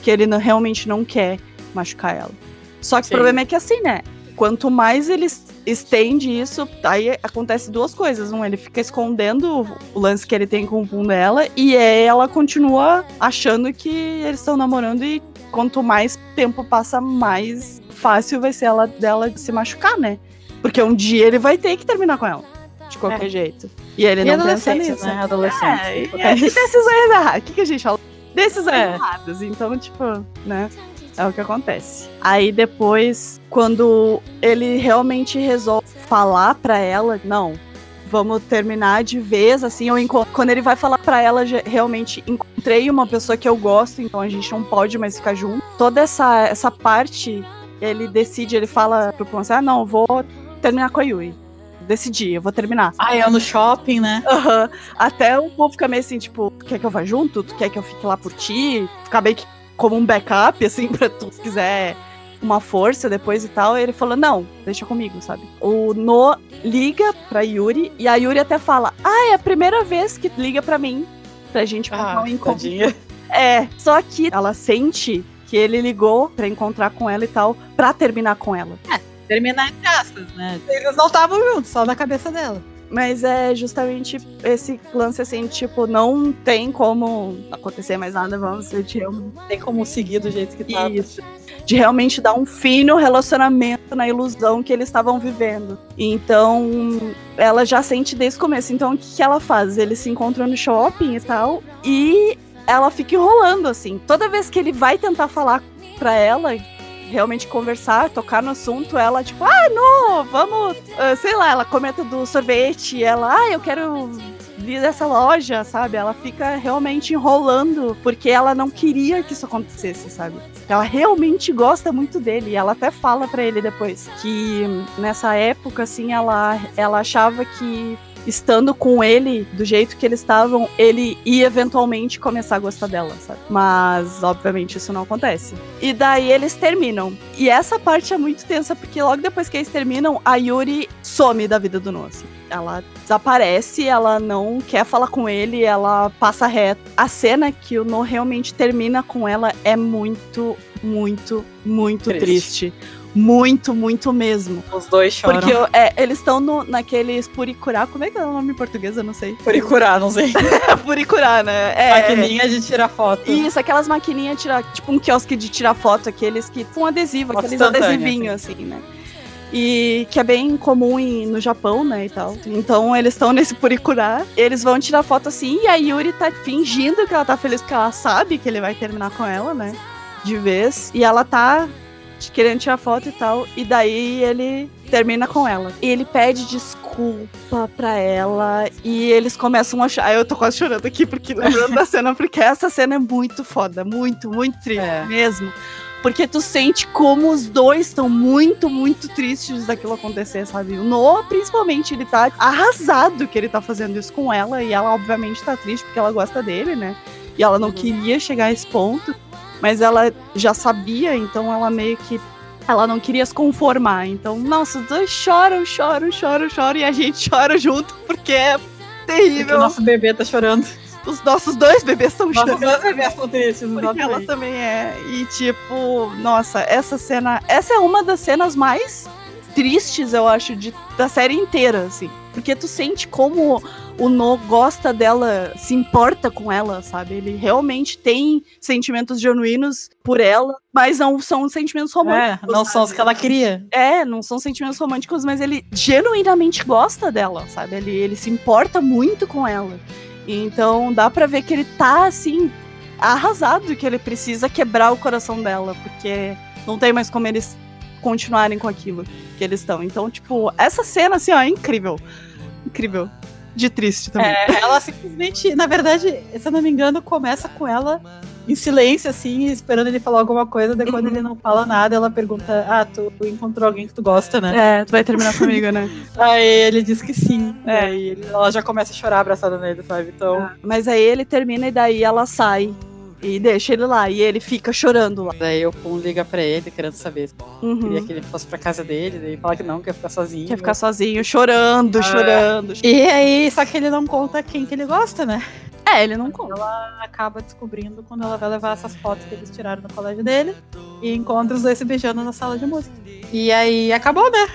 Que ele não- realmente não quer machucar ela. Só que Sim. o problema é que assim, né? Quanto mais ele es- estende isso, aí acontece duas coisas. Um, ele fica escondendo o- lance que ele tem com o Pum dela, e é, ela continua achando que eles estão namorando, e quanto mais tempo passa, mais fácil vai ser ela dela se machucar, né? Porque um dia ele vai ter que terminar com ela. De qualquer É. jeito. E ele E não pensa nisso. né? Adolescentes. É, é, e decisões erradas. O que, que a gente fala? Decisões É. erradas. Então, tipo, né? É o que acontece. Aí depois, quando ele realmente resolve falar pra ela, não, vamos terminar de vez, assim, enco- quando ele vai falar pra ela, realmente encontrei uma pessoa que eu gosto, então a gente não pode mais ficar junto. Toda essa, essa parte, ele decide, ele fala pro Pon assim, ah, não, eu vou terminar com a Yui. Decidi, eu vou terminar. Ah, é no shopping, né? Aham. Até o povo fica meio assim, tipo, quer que eu vá junto? Tu quer que eu fique lá por ti? Meio que como um backup, assim, pra tu se quiser uma força depois e tal. E ele falou, não, deixa comigo, sabe? O No liga pra Yuri e a Yuri até fala, ah, é a primeira vez que liga pra mim. Pra gente marcar um encontro. É, só que ela sente que ele ligou pra encontrar com ela e tal, pra terminar com ela. Terminar entre aspas, né? Eles não estavam juntos, só na cabeça dela. Mas é justamente esse lance assim, tipo, não tem como acontecer mais nada, vamos, te amo. Não tem como seguir do jeito que tava. Isso. De realmente dar um fim no relacionamento, na ilusão que eles estavam vivendo. Então, ela já sente desde o começo. Então, o que, que ela faz? Eles se encontram no shopping e tal, e ela fica enrolando, assim. Toda vez que ele vai tentar falar pra ela, realmente conversar, tocar no assunto, ela, tipo, ah, não, vamos, sei lá, ela comenta do sorvete, ela, ah, eu quero vir dessa loja, sabe? Ela fica realmente enrolando, porque ela não queria que isso acontecesse, sabe? Ela realmente gosta muito dele, e ela até fala pra ele depois que nessa época, assim, ela, ela achava que estando com ele do jeito que eles estavam, ele ia eventualmente começar a gostar dela, sabe? Mas, obviamente, isso não acontece. E daí eles terminam. E essa parte é muito tensa, porque logo depois que eles terminam, a Yuri some da vida do Noah. Assim. Ela desaparece, ela não quer falar com ele, ela passa reto. A cena que o No realmente termina com ela é muito, muito, muito triste. triste muito, muito mesmo. Os dois choram. Porque é, eles estão naqueles puricurá. Como é que é o nome em português? Eu não sei. Puricurá, não sei. puricurá, né? É, Maquininha de tirar foto. Isso, aquelas maquininhas de tirar, tipo um quiosque de tirar foto, aqueles que com um adesivo, aqueles adesivinhos assim. assim, né? E que é bem comum em, no Japão, né, e tal. Então eles estão nesse puricurá, eles vão tirar foto assim, e a Yuri tá fingindo que ela tá feliz porque ela sabe que ele vai terminar com ela, né? De vez. E ela tá querendo tirar foto e tal. E daí ele termina com ela. E ele pede desculpa pra ela. E eles começam a achar. Eu tô quase chorando aqui, porque lembrando da cena, porque essa cena é muito foda. Muito, muito triste é. mesmo. Porque tu sente como os dois estão muito, muito tristes daquilo acontecer, sabe? O Noah, principalmente, ele tá arrasado que ele tá fazendo isso com ela. E ela, obviamente, tá triste porque ela gosta dele, né? E ela não uhum. queria chegar a esse ponto mas ela já sabia, então ela meio que ela não queria se conformar. Então, nossa, os dois choram, choram, choram, choram e a gente chora junto porque é terrível. Porque o nosso bebê tá chorando. Os nossos dois bebês estão chorando. Nossos dois bebês estão tristes, porque ela também é. E tipo, nossa, essa cena, essa é uma das cenas mais tristes, eu acho, de, da série inteira, assim. Porque tu sente como o No gosta dela, se importa com ela, sabe? Ele realmente tem sentimentos genuínos por ela, mas não são sentimentos românticos. É, não sabe? são os que ela queria. É, não são sentimentos românticos, mas ele genuinamente gosta dela, sabe? Ele, ele se importa muito com ela. Então dá pra ver que ele tá, assim, arrasado, que ele precisa quebrar o coração dela, porque não tem mais como eles continuarem com aquilo que eles estão. Então, tipo, essa cena, assim, ó, é incrível. Incrível. De triste também. É, ela simplesmente, na verdade, se eu não me engano, começa com ela em silêncio, assim, esperando ele falar alguma coisa. Daí, quando uhum. ele não fala nada, ela pergunta: Ah, tu encontrou alguém que tu gosta, né? É, tu vai terminar comigo, né? aí ele diz que sim. É. E ele, ela já começa a chorar abraçada nele, sabe? Então. Ah, mas aí ele termina e daí ela sai e deixa ele lá. E ele fica chorando lá. Daí o Pum liga pra ele, querendo saber se uhum. queria que ele fosse pra casa dele. Daí fala que não, quer ficar sozinho. Quer ficar sozinho, chorando, ah. chorando. E aí, só que ele não conta quem que ele gosta, né? É, ele não conta. Ela acaba descobrindo quando ela vai levar essas fotos que eles tiraram no colégio dele e encontra os dois se beijando na sala de música. E aí acabou, né?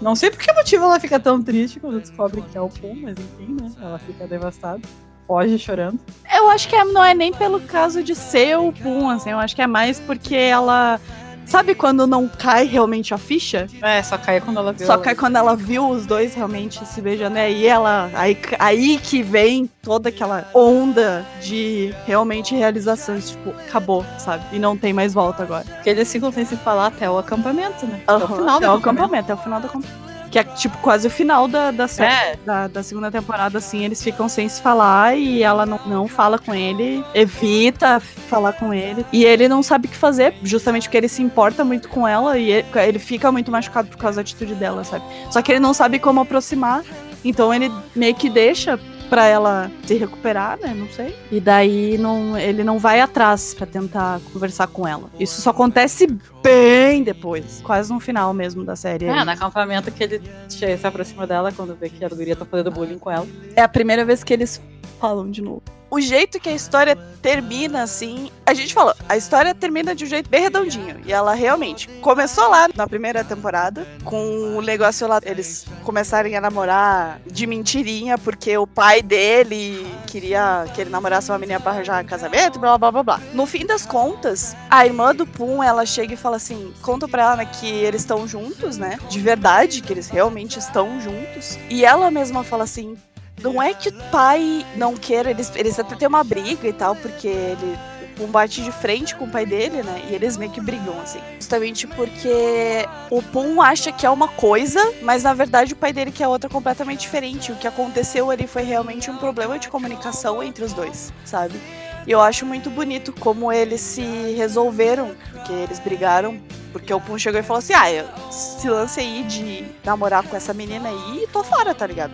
Não sei por que motivo ela fica tão triste quando descobre que é o Pum, mas enfim, né? Ela fica devastada foge chorando. Eu acho que é, não é nem pelo caso de ser o Pum, assim, eu acho que é mais porque ela. Sabe quando não cai realmente a ficha? É, só cai quando ela viu. Só cai quando ela viu os dois realmente se beijando. É, e ela. Aí, aí que vem toda aquela onda de realmente realizações. Tipo, acabou, sabe? E não tem mais volta agora. Porque eles ficam sem se falar até o acampamento, né? Uhum, até o final do acampamento. acampamento. Até o final do acampamento que é tipo quase o final da, da série, é. da, da, segunda temporada, assim, eles ficam sem se falar e ela não, não fala com ele, evita falar com ele. E ele não sabe o que fazer, justamente porque ele se importa muito com ela e ele, ele fica muito machucado por causa da atitude dela, sabe? Só que ele não sabe como aproximar, então ele meio que deixa para ela se recuperar, né? Não sei. E daí não, ele não vai atrás para tentar conversar com ela. Isso só acontece bem depois, quase no final mesmo da série. É, no acampamento que ele se aproxima dela quando vê que a guria tá fazendo bullying com ela. É a primeira vez que eles falam de novo o jeito que a história termina, assim. A gente falou, a história termina de um jeito bem redondinho. E ela realmente começou lá na primeira temporada, com o negócio lá, eles começarem a namorar de mentirinha, porque o pai dele queria que ele namorasse uma menina pra arranjar casamento, blá blá blá blá. No fim das contas, a irmã do Pum, ela chega e fala assim: conta pra ela né, que eles estão juntos, né? De verdade, que eles realmente estão juntos. E ela mesma fala assim: não é que o pai não queira, eles, eles até têm uma briga e tal, porque ele um bate de frente com o pai dele, né? E eles meio que brigam, assim. Justamente porque o Pum acha que é uma coisa, mas na verdade o pai dele quer outra completamente diferente. O que aconteceu ali foi realmente um problema de comunicação entre os dois, sabe? E eu acho muito bonito como eles se resolveram, porque eles brigaram, porque o Pum chegou e falou assim: ah, se lance aí de namorar com essa menina aí e tô fora, tá ligado?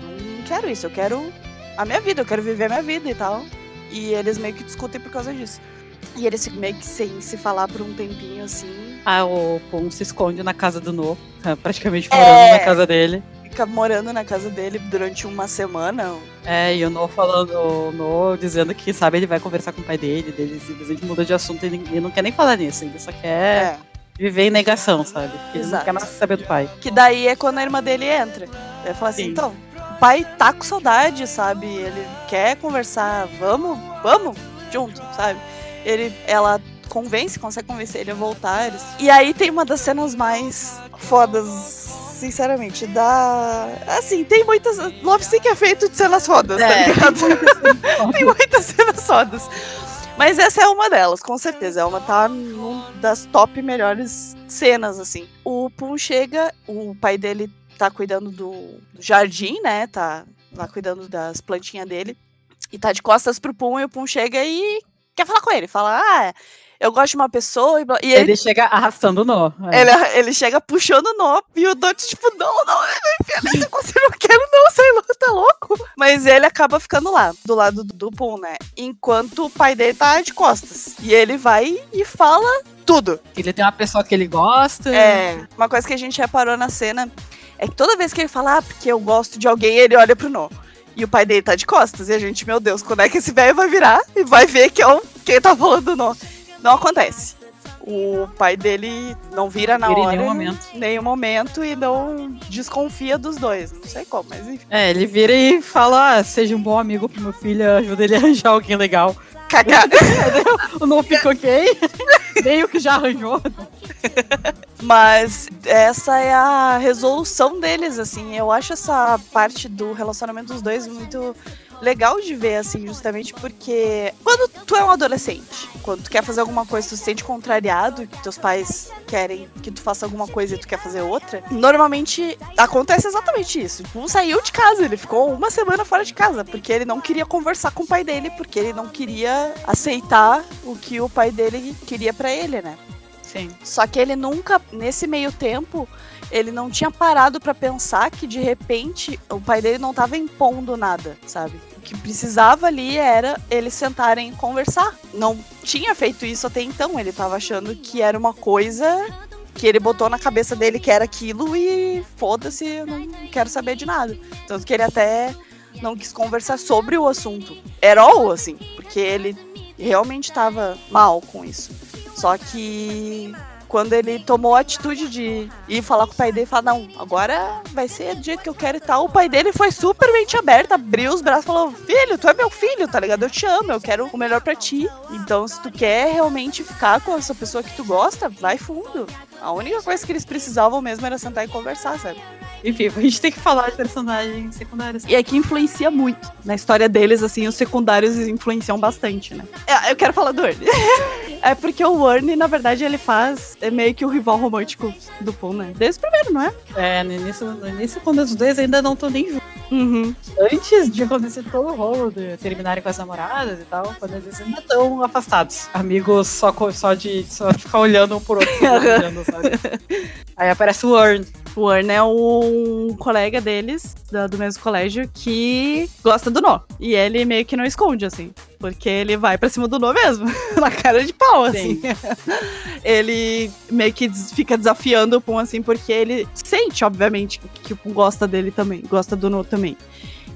quero isso, eu quero a minha vida, eu quero viver a minha vida e tal. E eles meio que discutem por causa disso. E eles meio que sem se falar por um tempinho assim. Ah, o Pum se esconde na casa do No, praticamente morando é... na casa dele. Fica morando na casa dele durante uma semana. É, e o No falando, o No dizendo que sabe ele vai conversar com o pai dele, ele simplesmente muda de assunto e ele não quer nem falar nisso, ele só quer é. viver em negação, sabe? Ele Exato. não quer mais saber do pai. Que daí é quando a irmã dele entra. Ele fala assim, Sim. então, o pai tá com saudade, sabe? Ele quer conversar, vamos, vamos junto, sabe? Ele, ela convence, consegue convencer ele a voltar. E aí tem uma das cenas mais fodas, sinceramente. Da. Assim, tem muitas. Love Sick é feito de cenas fodas, tá é. tá ligado? tem muitas cenas fodas. Mas essa é uma delas, com certeza. É uma tá numa das top melhores cenas, assim. O Pum chega, o pai dele tá cuidando do, do jardim, né? Tá lá cuidando das plantinhas dele. E tá de costas pro Pum e o Pum chega e quer falar com ele. Fala, ah, eu gosto de uma pessoa. E, e ele, ele, chega arrastando o nó. É. Ele, ele chega puxando o nó e o Dot, tipo, não, não, você não quero, não, sei lá, tá louco. Mas ele acaba ficando lá, do lado do, do Pum, né? Enquanto o pai dele tá de costas. E ele vai e fala tudo. Ele tem uma pessoa que ele gosta. É, uma coisa que a gente reparou na cena é que toda vez que ele fala, ah, porque eu gosto de alguém, ele olha pro nó. E o pai dele tá de costas. E a gente, meu Deus, quando é que esse velho vai virar e vai ver que é o, quem tá falando nó? Não acontece. O pai dele não vira na vira hora. Em nenhum momento. Nenhum momento e não desconfia dos dois. Não sei como, mas enfim. É, ele vira e fala: ah, seja um bom amigo pro meu filho, ajuda ele a arranjar alguém legal. Cagada. o não fica ok. Meio que já arranjou. Mas essa é a resolução deles, assim. Eu acho essa parte do relacionamento dos dois muito legal de ver, assim, justamente porque quando tu é um adolescente, quando tu quer fazer alguma coisa, tu se sente contrariado, que teus pais querem que tu faça alguma coisa e tu quer fazer outra, normalmente acontece exatamente isso. Um saiu de casa, ele ficou uma semana fora de casa, porque ele não queria conversar com o pai dele, porque ele não queria aceitar o que o pai dele queria para ele, né? Sim. Só que ele nunca, nesse meio tempo, ele não tinha parado para pensar que de repente o pai dele não tava impondo nada, sabe? O que precisava ali era eles sentarem e conversar. Não tinha feito isso até então, ele tava achando que era uma coisa que ele botou na cabeça dele que era aquilo e foda-se, eu não quero saber de nada. Tanto que ele até não quis conversar sobre o assunto. Era all, assim, porque ele realmente estava mal com isso. Só que quando ele tomou a atitude de ir falar com o pai dele e falar, não, agora vai ser do jeito que eu quero e tal, o pai dele foi super mente aberta, abriu os braços e falou, filho, tu é meu filho, tá ligado? Eu te amo, eu quero o melhor para ti. Então, se tu quer realmente ficar com essa pessoa que tu gosta, vai fundo. A única coisa que eles precisavam mesmo era sentar e conversar, sabe? Enfim, a gente tem que falar de personagens secundários. E aqui influencia muito. Na história deles, assim, os secundários influenciam bastante, né? É, eu quero falar do Ernie. é porque o Ernie, na verdade, ele faz é meio que o rival romântico do Paul, né? Desde o primeiro, não é? É, no início, no início quando os dois ainda não estão nem juntos. Uhum. Antes de acontecer todo o rolo de terminarem com as namoradas e tal, quando eles ainda estão afastados. Amigos só, só, de, só de ficar olhando um por outro. olhando, Aí aparece o Earn. O Earn é um colega deles, do, do mesmo colégio, que gosta do nó. E ele meio que não esconde, assim. Porque ele vai pra cima do nó mesmo. na cara de pau, assim. ele meio que fica desafiando o Pum, assim, porque ele sente, obviamente, que o Pum gosta dele também. Gosta do nó também.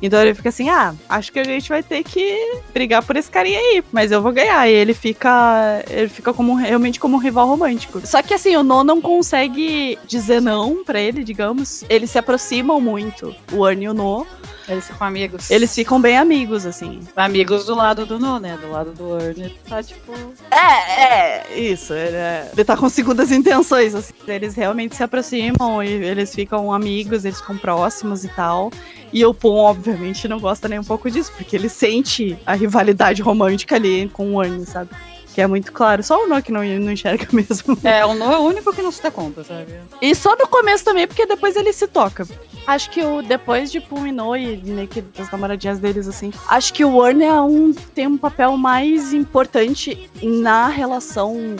Então ele fica assim: ah, acho que a gente vai ter que brigar por esse carinha aí, mas eu vou ganhar. E ele fica. Ele fica como realmente como um rival romântico. Só que assim, o No não consegue dizer não para ele, digamos. Eles se aproximam muito, o Ernie e o No. Eles ficam amigos. Eles ficam bem amigos, assim. Amigos do lado do No, né? Do lado do Ernie tá tipo. É, é, isso. Ele, é, ele tá com segundas intenções, assim. Eles realmente se aproximam e eles ficam amigos, eles ficam próximos e tal. E o Pum, obviamente, não gosta nem um pouco disso, porque ele sente a rivalidade romântica ali com o Ernie, sabe? Que é muito claro. Só o No que não, não enxerga mesmo. É, o No é o único que não se dá conta, sabe? E só no começo também, porque depois ele se toca. Acho que o depois de Pum e No e meio que das namoradinhas deles, assim, acho que o Warner é um, tem um papel mais importante na relação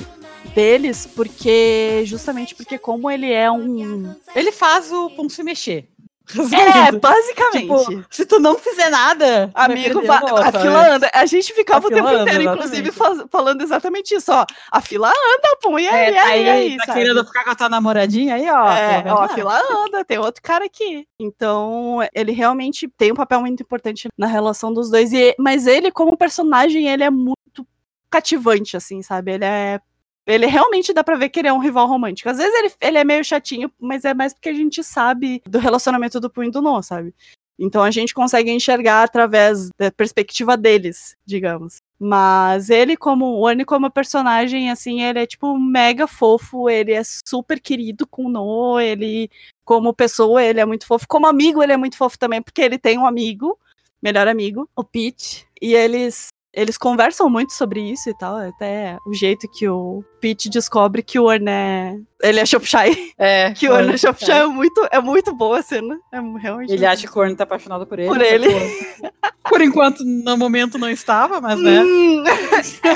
deles, porque justamente porque como ele é um. Ele faz o Pum se mexer. É, basicamente. Tipo, se tu não fizer nada, vai Amigo, a sabe? fila anda. A gente ficava A o tempo anda, inteiro, inclusive, exatamente. faz- falando exatamente isso, ó. A fila anda, pô, e aí, É, tá aí, aí, tá sabe? querendo ficar com a tua namoradinha aí, ó. É, ó, a fila anda, tem outro cara aqui. Então, ele realmente tem um papel muito importante na relação dos dois. E, mas ele, como personagem, ele é muito cativante, assim, sabe? Ele é. Ele realmente dá pra ver que ele é um rival romântico. Às vezes ele, ele é meio chatinho, mas é mais porque a gente sabe do relacionamento do Pum e do No, sabe? Então a gente consegue enxergar através da perspectiva deles, digamos. Mas ele, como o Ernie como personagem, assim, ele é tipo mega fofo, ele é super querido com o No, ele, como pessoa, ele é muito fofo. Como amigo, ele é muito fofo também, porque ele tem um amigo, melhor amigo, o Pete, e eles. Eles conversam muito sobre isso e tal, até o jeito que o Pete descobre que o Ernie é... Ele é Shopshy. É, Que o Ernie olha, Shopshy é muito, é muito boa a cena. É realmente Ele acha que o Corno tá apaixonado por ele. Por ele. Por enquanto, no momento não estava, mas né? Hum,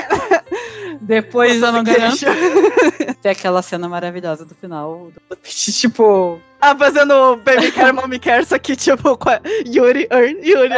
Depois eu não garanto. Tem aquela cena maravilhosa do final. Do Pete, tipo. Ah, fazendo Baby Care, Mommy Care, só que tipo com a Yuri, Earn, Yuri.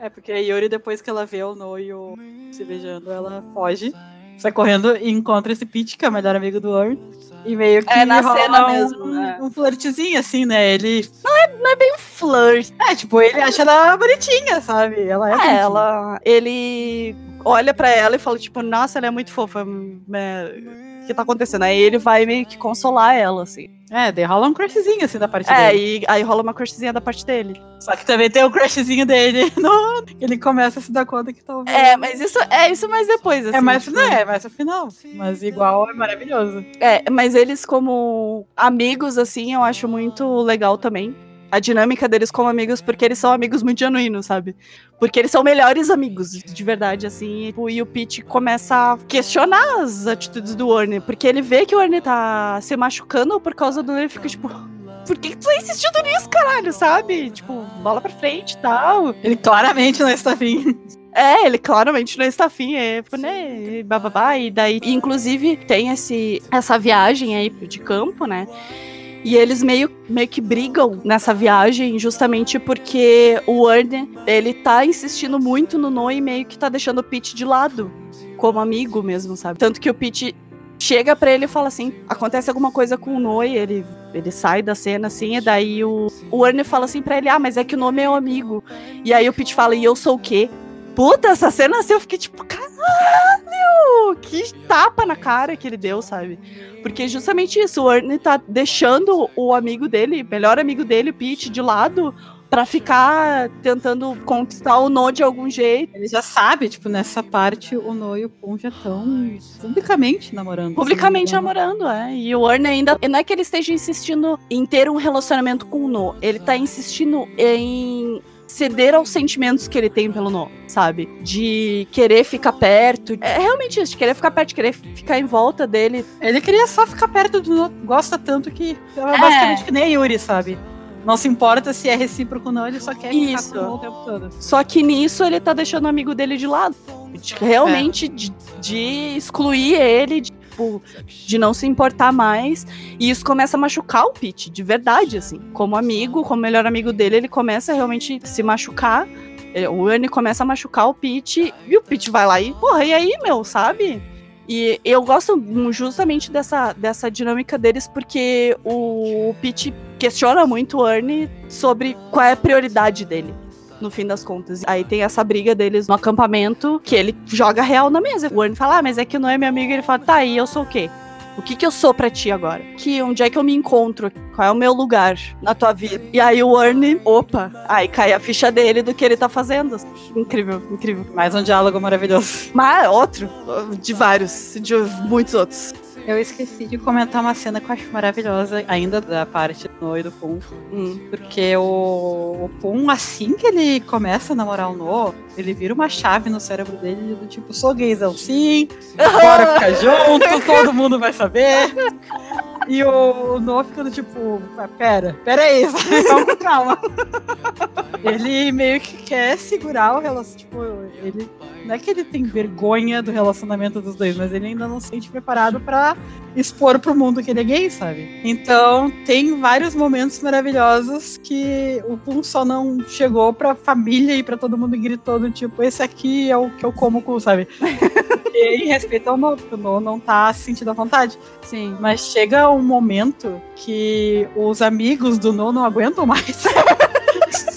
É porque a Yuri, depois que ela vê o No e o se beijando, ela foge, sai correndo e encontra esse Pete, que é o melhor amigo do Earn. E meio que É, na rola cena um, mesmo, né? um flirtzinho, assim, né? Ele. Não é bem um flirt. É, tipo, ele acha ela bonitinha, sabe? Ela é. É, ela. Ele olha pra ela e fala, tipo, nossa, ela é muito fofa. é, O que tá acontecendo? Aí ele vai meio que consolar ela, assim. É, daí rola um crushzinho, assim, da parte É, dele. e aí rola uma crushzinha da parte dele. Só que também tem o crushzinho dele. No... Ele começa a se dar conta que talvez. É, mas isso é isso mais depois, assim. É mais, tipo, né, é mais no final. Mas igual é maravilhoso. É, mas eles como amigos, assim, eu acho muito legal também. A dinâmica deles como amigos, porque eles são amigos muito genuínos, sabe? Porque eles são melhores amigos, de verdade, assim. E, o- e o Pete começa a questionar as atitudes do Ernie, porque ele vê que o Ernie tá se machucando por causa do ele fica tipo. Por que, que tu tá insistindo nisso, caralho, sabe? Tipo, bola pra frente e tal. Ele claramente não está afim. É, ele claramente não está afim, é, tipo, né, bababá, e daí, e, inclusive, tem esse, essa viagem aí de campo, né, e eles meio, meio que brigam nessa viagem justamente porque o Ernie, ele tá insistindo muito no No e meio que tá deixando o Pete de lado, como amigo mesmo, sabe, tanto que o Pete chega pra ele e fala assim, acontece alguma coisa com o No e ele, ele sai da cena assim, e daí o, o Ernie fala assim pra ele, ah, mas é que o No é meu amigo, e aí o Pete fala, e eu sou o quê? Puta, essa cena assim, eu fiquei tipo, caralho! Que tapa na cara que ele deu, sabe? Porque justamente isso, o Ernie tá deixando o amigo dele, melhor amigo dele, o Pete, de lado, pra ficar tentando conquistar o No de algum jeito. Ele já sabe, tipo, nessa parte, o No e o Pum já estão publicamente namorando. Publicamente assim, então- namorando, é. E o Ernie ainda. Não é que ele esteja insistindo em ter um relacionamento com o No. Ele tá insistindo em ceder aos sentimentos que ele tem pelo No, sabe? De querer ficar perto. É realmente isso, de querer ficar perto, de querer ficar em volta dele. Ele queria só ficar perto do No. Gosta tanto que é É. basicamente que nem a Yuri, sabe? Não se importa se é recíproco ou não, ele só quer Isso. ficar com o o tempo todo. Só que nisso ele tá deixando o amigo dele de lado. De- realmente de, de excluir ele, de, tipo, de não se importar mais. E isso começa a machucar o Pete, de verdade, assim. Como amigo, como melhor amigo dele, ele começa a realmente se machucar. É, O Ernie começa a machucar o Pete e o Pete vai lá e, porra, e aí, meu, sabe? E eu gosto justamente dessa, dessa dinâmica deles porque o Pete questiona muito o Ernie sobre qual é a prioridade dele no fim das contas. Aí tem essa briga deles no acampamento, que ele joga real na mesa. O Ernie fala, ah, mas é que não é meu amigo. Ele fala, tá, e eu sou o quê? O que que eu sou pra ti agora? Que, onde é que eu me encontro? Qual é o meu lugar na tua vida? E aí o Ernie, opa, aí cai a ficha dele do que ele tá fazendo. Incrível, incrível. Mais um diálogo maravilhoso. Mas outro, de vários, de muitos outros. Eu esqueci de comentar uma cena que eu acho maravilhosa, ainda da parte do No e do Pum. Hum. Porque o, o Pum, assim que ele começa a namorar o No, ele vira uma chave no cérebro dele do tipo, sou gaysão sim, bora ficar junto, todo mundo vai saber. E o Noah ficando tipo, "Ah, pera, pera aí, com calma. ele meio que quer segurar o relacionamento. Tipo, ele. Não é que ele tem vergonha do relacionamento dos dois, mas ele ainda não se sente preparado pra expor pro mundo que ele é gay, sabe? Então, tem vários momentos maravilhosos que o Pum só não chegou pra família e pra todo mundo e gritou do tipo, esse aqui é o que eu como com, sabe? e em respeito ao No, porque o No não tá se sentindo à vontade. Sim. Mas chega um momento que os amigos do No não aguentam mais.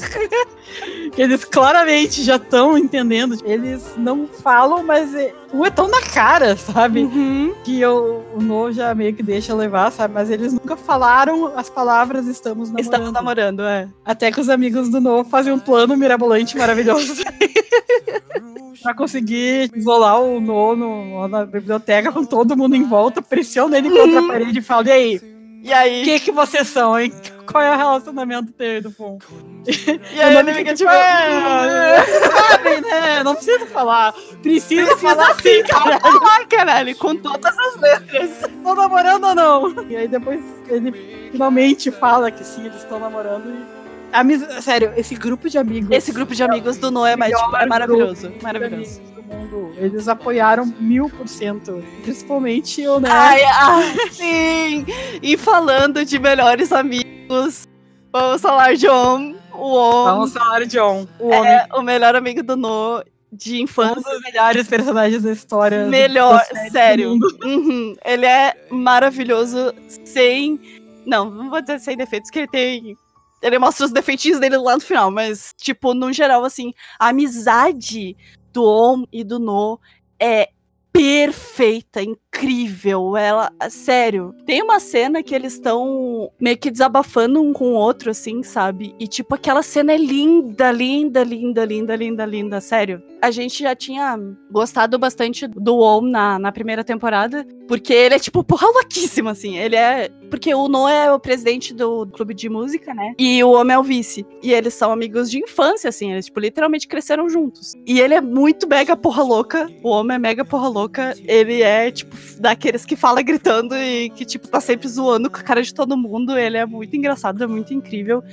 que eles claramente já estão entendendo. Eles não falam, mas é, um é tão na cara, sabe? Uhum. Que eu, o No já meio que deixa levar, sabe? Mas eles nunca falaram as palavras estamos namorando. Estamos namorando, é. Até que os amigos do No fazem um plano mirabolante maravilhoso. pra conseguir isolar o No no- na biblioteca com todo mundo em volta, pressiona ele contra a parede e fala: E aí, E o aí? que, que vocês são, hein? Qual é o relacionamento teu e do Pum? E aí ele fica tipo. É, sabe, né? Não precisa falar. Precisa falar assim, cara. Ai, caralho, com todas as letras. Estão namorando ou não? E aí depois ele finalmente fala que sim, eles estão namorando e. Sério, esse grupo de amigos. Esse grupo de amigos do Noé é, mais, tipo, é maravilhoso. Maravilhoso. Mundo. Eles apoiaram mil por cento. Principalmente o, né? Ai, ai, sim! E falando de melhores amigos, vamos falar de Om, o Om. Vamos falar de On, o homem. é o melhor amigo do No de Um infância. dos melhores personagens da história. Melhor, sério. Uhum. Ele é maravilhoso sem. Não, não vou dizer sem defeitos, que ele tem. Ele mostra os defeitinhos dele lá no final, mas, tipo, no geral, assim, a amizade do Om e do No é perfeita, incrível. Ela, sério. Tem uma cena que eles estão meio que desabafando um com o outro, assim, sabe? E, tipo, aquela cena é linda, linda, linda, linda, linda, linda, sério. A gente já tinha gostado bastante do Om na, na primeira temporada, porque ele é, tipo, porra louquíssimo, assim. Ele é. Porque o No é o presidente do clube de música, né? E o Om é o vice. E eles são amigos de infância, assim. Eles, tipo, literalmente cresceram juntos. E ele é muito mega porra louca. O Om é mega porra louca. Ele é, tipo, daqueles que fala gritando e que, tipo, tá sempre zoando com a cara de todo mundo. Ele é muito engraçado, é muito incrível.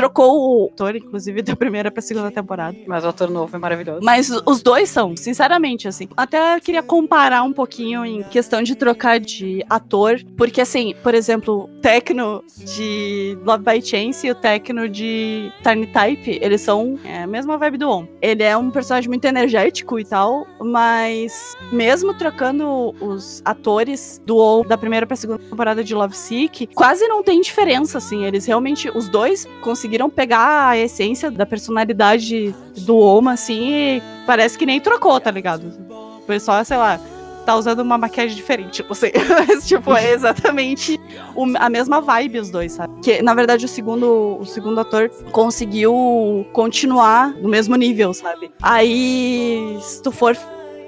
Trocou o ator, inclusive, da primeira pra segunda temporada. Mas o ator novo é maravilhoso. Mas os dois são, sinceramente, assim. Até queria comparar um pouquinho em questão de trocar de ator. Porque, assim, por exemplo, o Tecno de Love by Chance e o Tecno de Tiny Type, eles são é, a mesma vibe do On. Ele é um personagem muito energético e tal, mas mesmo trocando os atores do On da primeira pra segunda temporada de Love Sick, quase não tem diferença, assim. Eles realmente, os dois conseguiram pegar a essência da personalidade do Oma, assim, e parece que nem trocou, tá ligado? O pessoal, sei lá, tá usando uma maquiagem diferente, não sei. Mas, tipo, é exatamente o- a mesma vibe os dois, sabe? Que, na verdade, o segundo, o segundo ator conseguiu continuar no mesmo nível, sabe? Aí, se tu for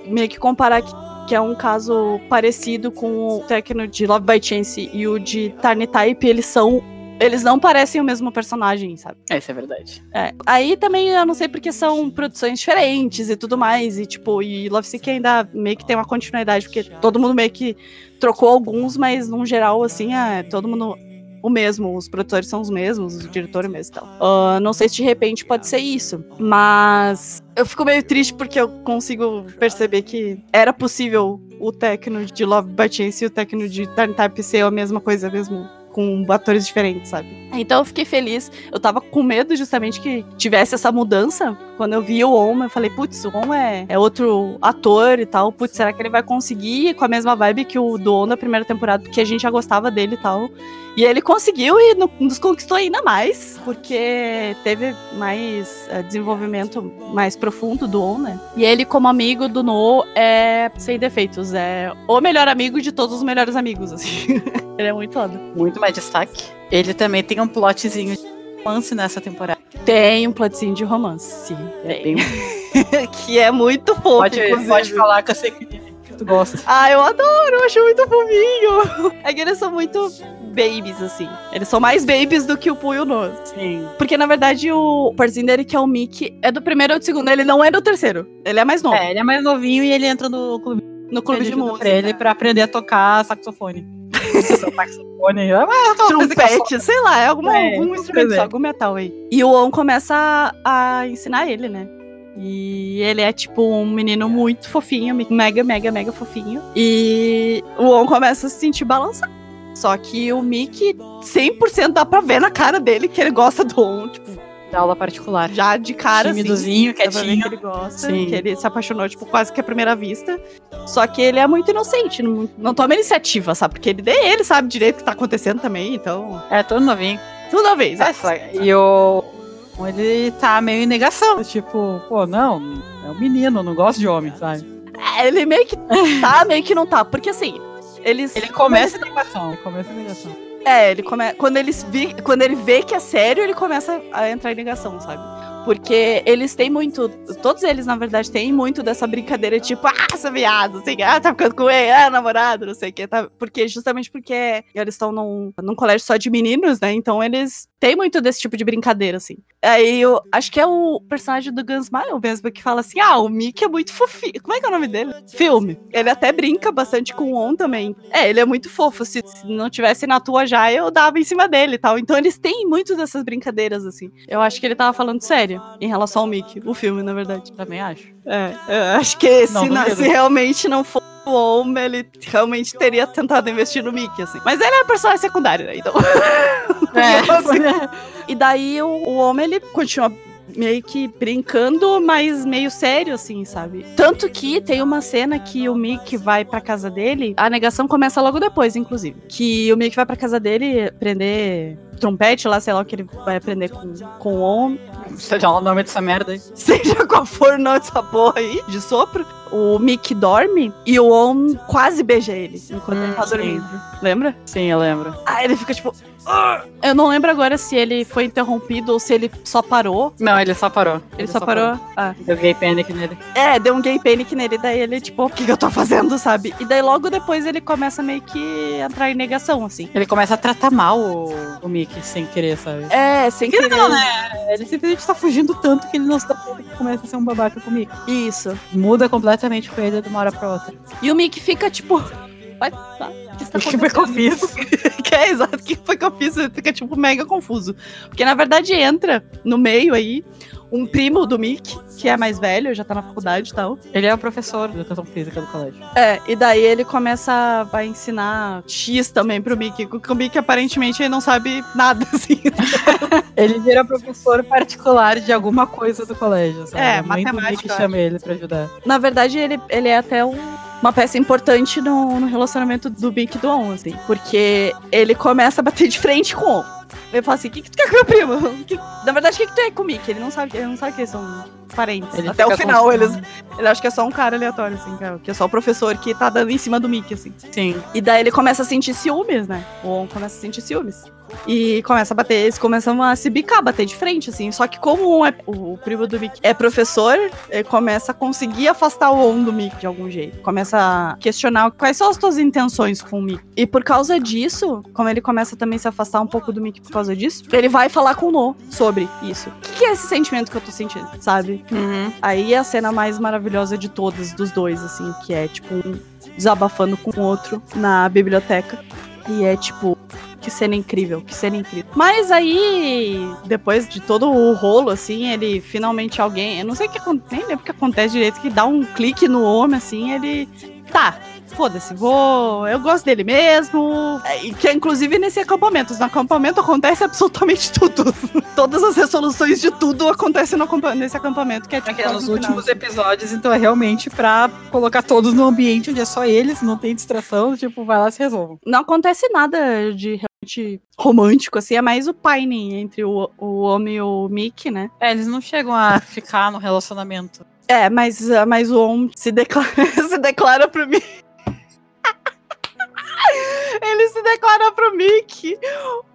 meio que comparar que, que é um caso parecido com o Tecno de Love by Chance e o de Tiny Type, eles são eles não parecem o mesmo personagem, sabe? É, isso é verdade. É. Aí também eu não sei porque são produções diferentes e tudo mais. E tipo, e Love Sick ainda meio que tem uma continuidade, porque todo mundo meio que trocou alguns, mas num geral, assim, é todo mundo o mesmo. Os produtores são os mesmos, o diretor é o mesmo e tal. Ah, não sei se de repente pode ser isso. Mas eu fico meio triste porque eu consigo perceber que era possível o Tecno de Love by Chance e o Tecno de Turn Type ser a mesma coisa mesmo. Com atores diferentes, sabe? Então eu fiquei feliz. Eu tava com medo justamente que tivesse essa mudança. Quando eu vi o On, eu falei, putz, o On é, é outro ator e tal. Putz, será que ele vai conseguir com a mesma vibe que o do On da primeira temporada? Porque a gente já gostava dele e tal. E ele conseguiu e no- nos conquistou ainda mais, porque teve mais eh, desenvolvimento mais profundo do On, né? E ele, como amigo do No, é sem defeitos. É o melhor amigo de todos os melhores amigos, assim. ele é muito foda. Muito mais destaque. Ele também tem um plotzinho de romance nessa temporada. Tem um plotzinho de romance. É Tem. bem... que é muito fofo, pode, inclusive. pode falar que eu sei que tu gosta. Ah, eu adoro, eu acho muito fofinho. É que eles são muito babies, assim. Eles são mais babies do que o Poo e o No. Sim. Porque, na verdade, o parzinho dele, que é o Mickey, é do primeiro ou do segundo. Ele não é do terceiro. Ele é mais novo. É, ele é mais novinho e ele entra no clube no clube de música. pra ele pra aprender a tocar saxofone. saxofone. Aquela coisa que Trompete, sei lá, é alguma, É, algum instrumento algum metal aí. E o On começa a, a ensinar ele, né? E ele é tipo um menino muito fofinho, mega, mega, mega fofinho. E o On começa a se sentir balançado. Só que o Mickey, 100% dá pra ver na cara dele que ele gosta do On, tipo, De aula particular. já de cara, assim. Timidozinho, ver quietinho. que ele gosta, Sim. que ele se apaixonou, tipo, quase que à primeira vista. Só que ele é muito inocente, não, não toma iniciativa, sabe? Porque ele, ele sabe direito o que tá acontecendo também, então. É, todo novinho. Tudo vez. É, e o. Ele tá meio em negação. Tipo, pô, não, é um menino, não gosto de homem, sabe? É, ele meio que tá, meio que não tá. Porque assim, eles. Ele começa em negação. Começa em negação. É, ele come... quando, eles vi... quando ele vê que é sério, ele começa a entrar em negação, sabe? Porque eles têm muito. Todos eles, na verdade, têm muito dessa brincadeira, tipo, ah, seu viado, que, ah, tá ficando com ele, ah, namorado, não sei o que. Tá... Porque, justamente porque eles estão num, num colégio só de meninos, né? Então eles têm muito desse tipo de brincadeira, assim. Aí eu acho que é o personagem do Gunsmile mesmo que fala assim: ah, o Mickey é muito fofinho. Como é que é o nome dele? Filme. Ele até brinca bastante com o On também. É, ele é muito fofo. Se, se não tivesse na tua já, eu dava em cima dele e tal. Então eles têm muito dessas brincadeiras, assim. Eu acho que ele tava falando sério em relação ao Mickey, o filme, na verdade. Também acho. É, eu acho que se, Não, na- duvido. se realmente não for o On, ele realmente teria tentado investir no Mickey, assim. Mas ele é personagem secundário, né? Então. É, E daí o, o homem, ele continua meio que brincando, mas meio sério, assim, sabe? Tanto que tem uma cena que o Mickey vai pra casa dele, a negação começa logo depois, inclusive. Que o Mickey vai pra casa dele aprender trompete lá, sei lá o que ele vai aprender com, com o homem. seja lá o nome dessa merda aí. Seja qual for o nome dessa porra aí, de sopro. O Mickey dorme e o On quase beija ele enquanto Hum, ele tá sim. dormindo. Lembra? Sim, eu lembro. Aí ele fica tipo. "Ah!" Eu não lembro agora se ele foi interrompido ou se ele só parou. Não, ele só parou. Ele, só, parou. Ah. Deu gay panic nele. É, deu um gay panic nele, daí ele, tipo, o que, que eu tô fazendo, sabe? E daí logo depois ele começa meio que a entrar em negação, assim. Ele começa a tratar mal o, o Mickey sem querer, sabe? É, sem Que querer. não, né? Ele simplesmente tá fugindo tanto que ele não se dá conta que começa a ser um babaca com o Mickey. Isso. Muda completamente com ele de uma hora pra outra. E o Mickey fica, tipo. O que está O que foi que eu fiz? que é exato, o que foi que eu fiz? Fica, tipo, mega confuso. Porque, na verdade, entra no meio aí um primo do Mickey, que é mais velho, já tá na faculdade e tal. Ele é o professor de educação física do colégio. É, e daí ele começa a ensinar X também pro Mickey. O Mickey, aparentemente, ele não sabe nada, assim. Ele vira professor particular de alguma coisa do colégio, sabe? É, Muito matemática, eu chama ele pra ajudar. Na verdade, ele, ele é até um- uma peça importante no, no relacionamento do e do On, assim. Porque ele começa a bater de frente com o On. Ele fala assim, o que, que tu quer com meu primo? Que- na verdade, o que, que tu é com o Mickey? Ele não sabe, ele não sabe que eles são parentes. Ele até o final, com- eles, ele acha que é só um cara aleatório, assim, que é, que é só o professor que tá dando em cima do Mickey, assim. Sim. E daí ele começa a sentir ciúmes, né? O On começa a sentir ciúmes. E começa a bater, eles começam a se bicar, bater de frente, assim. Só que como um é, o, o primo do Mickey é professor, ele começa a conseguir afastar o On do Mickey de algum jeito. Começa a questionar quais são as tuas intenções com o Mickey. E por causa disso, como ele começa também a se afastar um pouco do Mickey por causa disso, ele vai falar com o No sobre isso. O que, que é esse sentimento que eu tô sentindo, sabe? Uhum. Aí é a cena mais maravilhosa de todas, dos dois, assim, que é, tipo, um desabafando com o outro na biblioteca. E é, tipo, que cena incrível, que cena incrível. Mas aí, depois de todo o rolo, assim, ele finalmente alguém. Eu não sei o que acontece, nem lembro o que acontece direito, que dá um clique no homem, assim, ele. Tá. Foda-se, vou. Eu gosto dele mesmo. É, E que é inclusive nesse acampamento. No acampamento acontece absolutamente tudo. Todas as resoluções de tudo acontecem no acampa- nesse acampamento, que é tipo. É que quase nos no final. últimos episódios, então é realmente pra colocar todos no ambiente onde é só eles, não tem distração, tipo, vai lá e se resolvam. não acontece nada de realmente romântico, assim, é mais o pining entre o, o homem e o Mickey, né? É, eles não chegam a ficar no relacionamento. É, mas, ah, mas o homem se declara, se declara pro Mickey. Ele se declara pro Mickey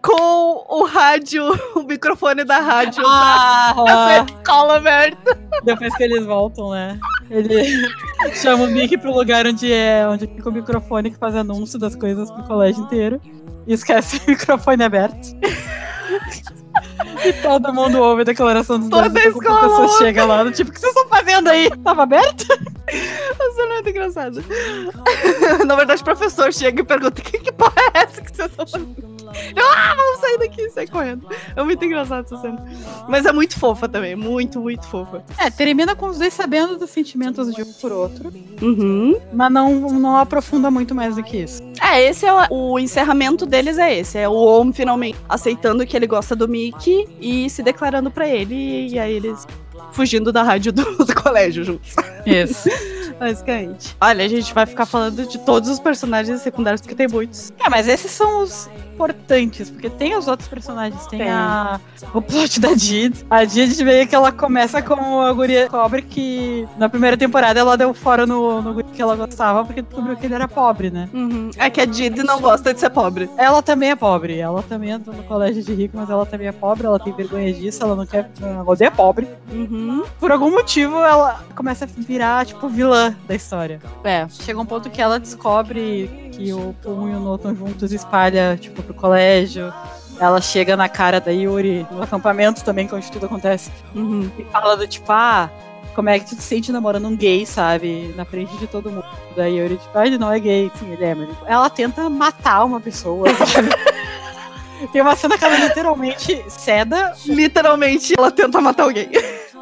com o rádio, o microfone da rádio Ah, da escola aberta. depois que eles voltam, né? Ele chama o Mickey pro lugar onde é onde fica o microfone que faz anúncio das coisas pro colégio inteiro. E esquece o microfone aberto. E todo mundo ouve a declaração dos Toda a escola pessoa ouve. chega lá, tipo, o que vocês estão fazendo aí? Tava aberto? Você não muito engraçado. Na verdade, o professor chega e pergunta: que, que porra é essa que vocês estão fazendo? Eu, ah, vamos sair daqui e sair correndo. É muito engraçado essa cena. Mas é muito fofa também, muito, muito fofa. É, termina com os dois sabendo dos sentimentos de um por outro, Uhum. mas não, não aprofunda muito mais do que isso. É, esse é o, o encerramento deles é esse. É o Om finalmente aceitando que ele gosta do Mickey e se declarando pra ele. E aí eles fugindo da rádio do, do colégio juntos. Isso. Basicamente. Olha, a gente vai ficar falando de todos os personagens secundários, porque tem muitos. É, mas esses são os importantes, porque tem os outros personagens. Tem, Tem. a, o plot da Did. A Did meio que ela começa como a guria pobre que na primeira temporada ela deu fora no, no que ela gostava porque descobriu que ele era pobre, né? Uhum. É que a Didi não gosta de ser pobre. Ela também é pobre. Ela também entra no colégio de rico, mas ela também é pobre. Ela tem vergonha disso. Ela não quer. Ela odeia pobre. Uhum. Por algum motivo, ela começa a virar, tipo, vilã da história. É. Chega um ponto que ela descobre que o Pum e o Noton juntos espalha, tipo, pro colégio. Ela chega na cara da Yuri no acampamento também, que é onde tudo acontece. Uhum. E fala do tipo, ah, como é que tu te sente namorando um gay, sabe? Na frente de todo mundo. Da Yuri, tipo, ah, ele não é gay. Sim, ele é, mas ela tenta matar uma pessoa, sabe? Tem uma cena que ela literalmente ceda Literalmente, ela tenta matar alguém.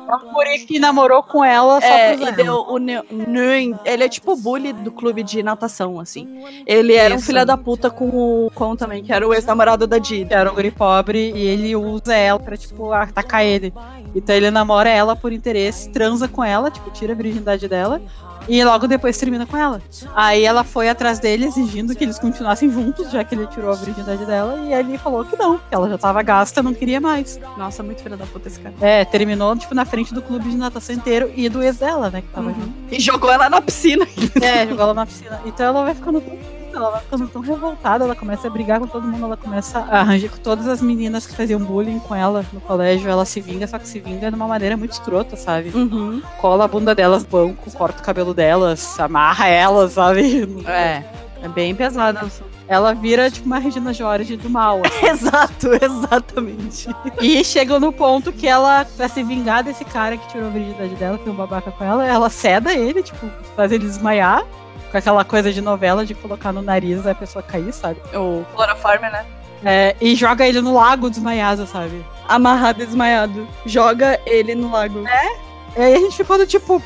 Um guri que namorou com ela só É, pra e deu o Nguyen, ele é tipo o bully do clube de natação, assim. Ele era um Isso. filho da puta com o Con também, que era o ex-namorado da Didi. era um guri pobre e ele usa ela pra, tipo, atacar ele. Então ele namora ela por interesse, transa com ela, tipo, tira a virgindade dela. E logo depois termina com ela. Aí ela foi atrás dele exigindo que eles continuassem juntos, já que ele tirou a virgindade dela. E ele falou que não, que ela já tava gasta, não queria mais. Nossa, muito filho da puta esse cara. É, terminou, tipo, na frente do clube de natação inteiro e do ex dela, né, que tava junto. E jogou ela na piscina. É, jogou ela na piscina. Então ela vai ficando tão ela vai ficando tão revoltada, ela começa a brigar com todo mundo, ela começa a arranjar com todas as meninas que faziam bullying com ela no colégio, ela se vinga, só que se vinga de uma maneira muito escrota, sabe? Uhum. Cola a bunda delas no banco, corta o cabelo delas, amarra elas, sabe? É, é bem pesado. Ela vira tipo uma Regina George do mal. assim. Exato, exatamente. E chega no ponto que ela, pra se vingar desse cara que tirou a virgindade dela, que é um babaca com ela, ela ceda ele, tipo, faz ele desmaiar. Com aquela coisa de novela de colocar no nariz a pessoa cair, sabe? O cloroforme, né? É, e joga ele no lago desmaiado, sabe? Amarrado e desmaiado. Joga ele no lago. E aí a gente ficou do tipo,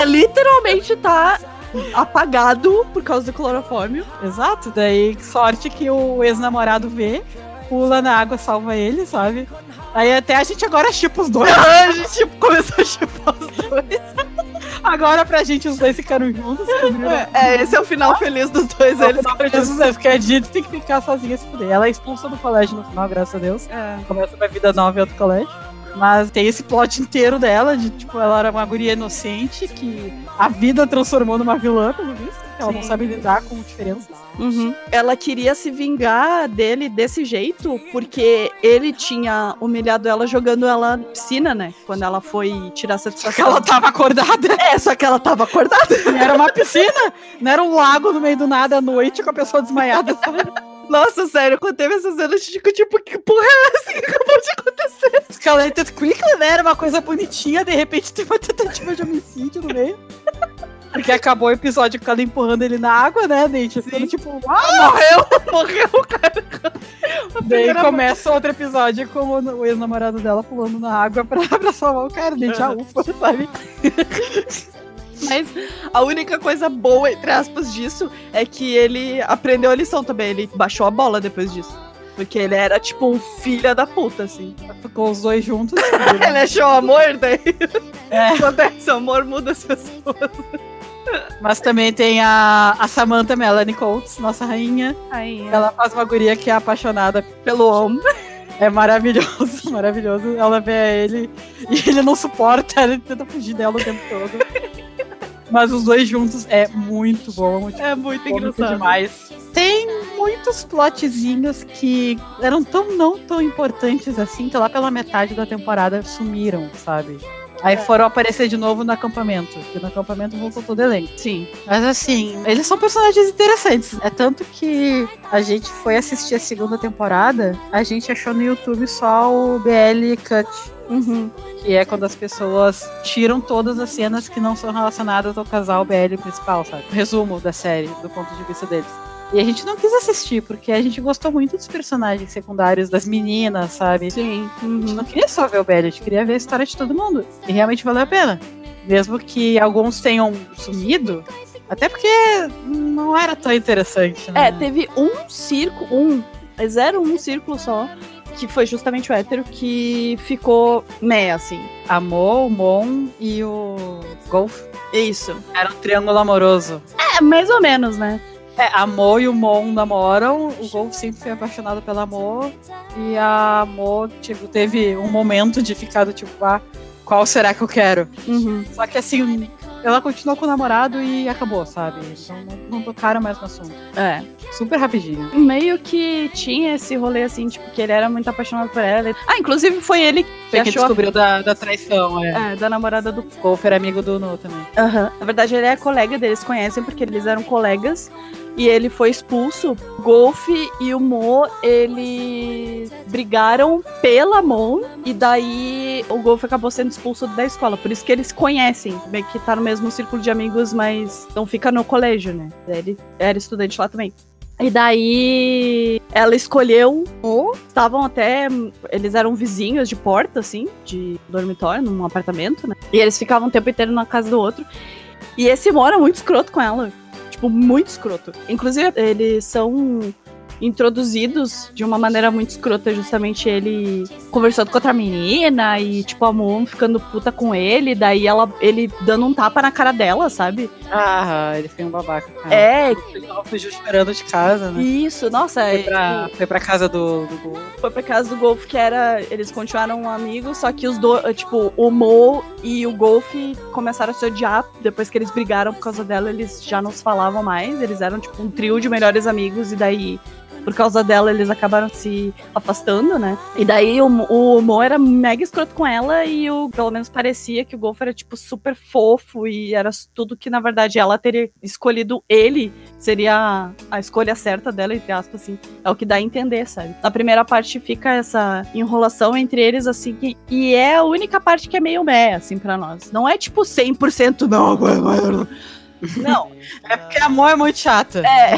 É, literalmente tá apagado por causa do clorofórmio. exato, daí sorte que o ex-namorado vê, pula na água, salva ele, sabe? Aí até a gente agora chipa os dois. a gente tipo, começou a chupar os dois. Agora pra gente os dois ficaram juntos. É, é, esse é o final feliz dos dois. Eles Não, Jesus, é, porque a Didi tem que ficar sozinha se fuder. Ela é expulsa do colégio no final, graças a Deus. É. Começa uma vida nova em outro colégio. Mas tem esse plot inteiro dela, de tipo, ela era uma guria inocente que a vida transformou numa vilã, pelo visto. Ela não Sim. sabe lidar com diferenças. Uhum. Ela queria se vingar dele desse jeito, porque ele tinha humilhado ela jogando ela na piscina, né? Quando ela foi tirar Só que satisfação. ela tava acordada. É, só que ela tava acordada. Não era uma piscina, não era um lago no meio do nada à noite com a pessoa desmaiada. Nossa, sério, quando teve essa cena, a gente ficou tipo, que porra é essa que acabou de acontecer? Escalated quickly, né? Era uma coisa bonitinha, de repente tem uma tentativa de homicídio no meio. Porque acabou o episódio com ela empurrando ele na água, né? Tipo, Sim. tipo, ah, Morreu, morreu, cara. A Daí começa outro episódio com o, ex-namorado dela pulando na água pra, pra salvar o cara, daí já ufa, sabe? Mas a única coisa boa, entre aspas, disso é que ele aprendeu a lição também. Ele baixou a bola depois disso. Porque ele era tipo um filho da puta, assim. Ficou os dois juntos. Ele achou amor, daí É, acontece, o amor muda as pessoas. Mas também tem a, a Samantha Melanie Coates, nossa rainha. Aí, Ela faz uma guria que é apaixonada. pelo homem. É maravilhoso, maravilhoso. Ela vê ele e ele não suporta, ele tenta fugir dela o tempo todo. Mas os dois juntos é muito bom, muito É muito cômico engraçado. demais. Tem muitos plotzinhos que eram tão não tão importantes assim que lá pela metade da temporada sumiram, sabe? Aí foram aparecer de novo no acampamento. Porque no acampamento voltou todo elenco. Sim. Mas assim, eles são personagens interessantes. É tanto que a gente foi assistir a segunda temporada, a gente achou no YouTube só o BL Cut. Uhum. Que é quando as pessoas tiram todas as cenas que não são relacionadas ao casal BL principal, sabe? Resumo da série, do ponto de vista deles. E a gente não quis assistir, porque a gente gostou muito dos personagens secundários, das meninas, sabe? Sim. A gente Uhum. não queria só ver o BL, a gente queria ver a história de todo mundo. E realmente valeu a pena. Mesmo que alguns tenham sumido, até porque não era tão interessante, né? É, teve um círculo, um, zero um círculo só, que foi justamente o hétero, que ficou meh, assim. Amor, o Mon e o Golf. Isso. Era um triângulo amoroso. É, mais ou menos, né? É, a Mo e o Mon namoram, o Golf sempre foi apaixonado pela Mo, e a Mo, tipo, teve um momento de ficar do tipo, ah, qual será que eu quero? Uhum. Só que assim, ela continuou com o namorado e acabou, sabe? Então não, não tocaram mais no assunto. É. Super rapidinho. Meio que tinha esse rolê, assim, tipo, que ele era muito apaixonado por ela. Ah, inclusive foi ele que Foi que achou a- descobriu da, da traição, é. É, da namorada do O Golf era amigo do Nu também. Aham. Na verdade, ele é colega deles, conhecem porque eles eram colegas. E ele foi expulso. Golf e o Mo, eles brigaram pela Mon. E daí o Golf acabou sendo expulso da escola. Por isso que eles se conhecem. Meio que tá no mesmo círculo de amigos, mas não fica no colégio, né? Ele era estudante lá também. E daí ela escolheu o. Estavam até. Eles eram vizinhos de porta, assim, de dormitório, num apartamento, né? E eles ficavam o tempo inteiro na casa do outro. E esse Mo era muito escroto com ela. Tipo, muito escroto. Inclusive, eles são introduzidos de uma maneira muito escrota, justamente ele conversando com outra menina e, tipo, a Moon ficando puta com ele, daí ela, ele dando um tapa na cara dela, sabe? Ah, ele foi um babaca. Cara. É, Ele fugiu esperando de casa, né? isso, nossa, Foi é, pra, foi pra casa do, do Golf. foi pra casa do Golf que era. Eles continuaram amigos, só que os dois, tipo, o Mo e o Golf começaram a se odiar. Depois que eles brigaram por causa dela, eles já não se falavam mais. Eles eram, tipo, um trio de melhores amigos, e daí. Por causa dela, eles acabaram se afastando, né? E daí o, Mo- o Mo era mega escroto com ela e o, pelo menos parecia que o Golf era, tipo, super fofo e era tudo que, na verdade, ela teria escolhido ele seria a, a escolha certa dela, entre aspas, assim. É o que dá a entender, sabe? Na primeira parte fica essa enrolação entre eles, assim, que- e é a única parte que é meio meh, assim, pra nós. Não é tipo 100% não. Não. É porque a Mo é muito chata. É.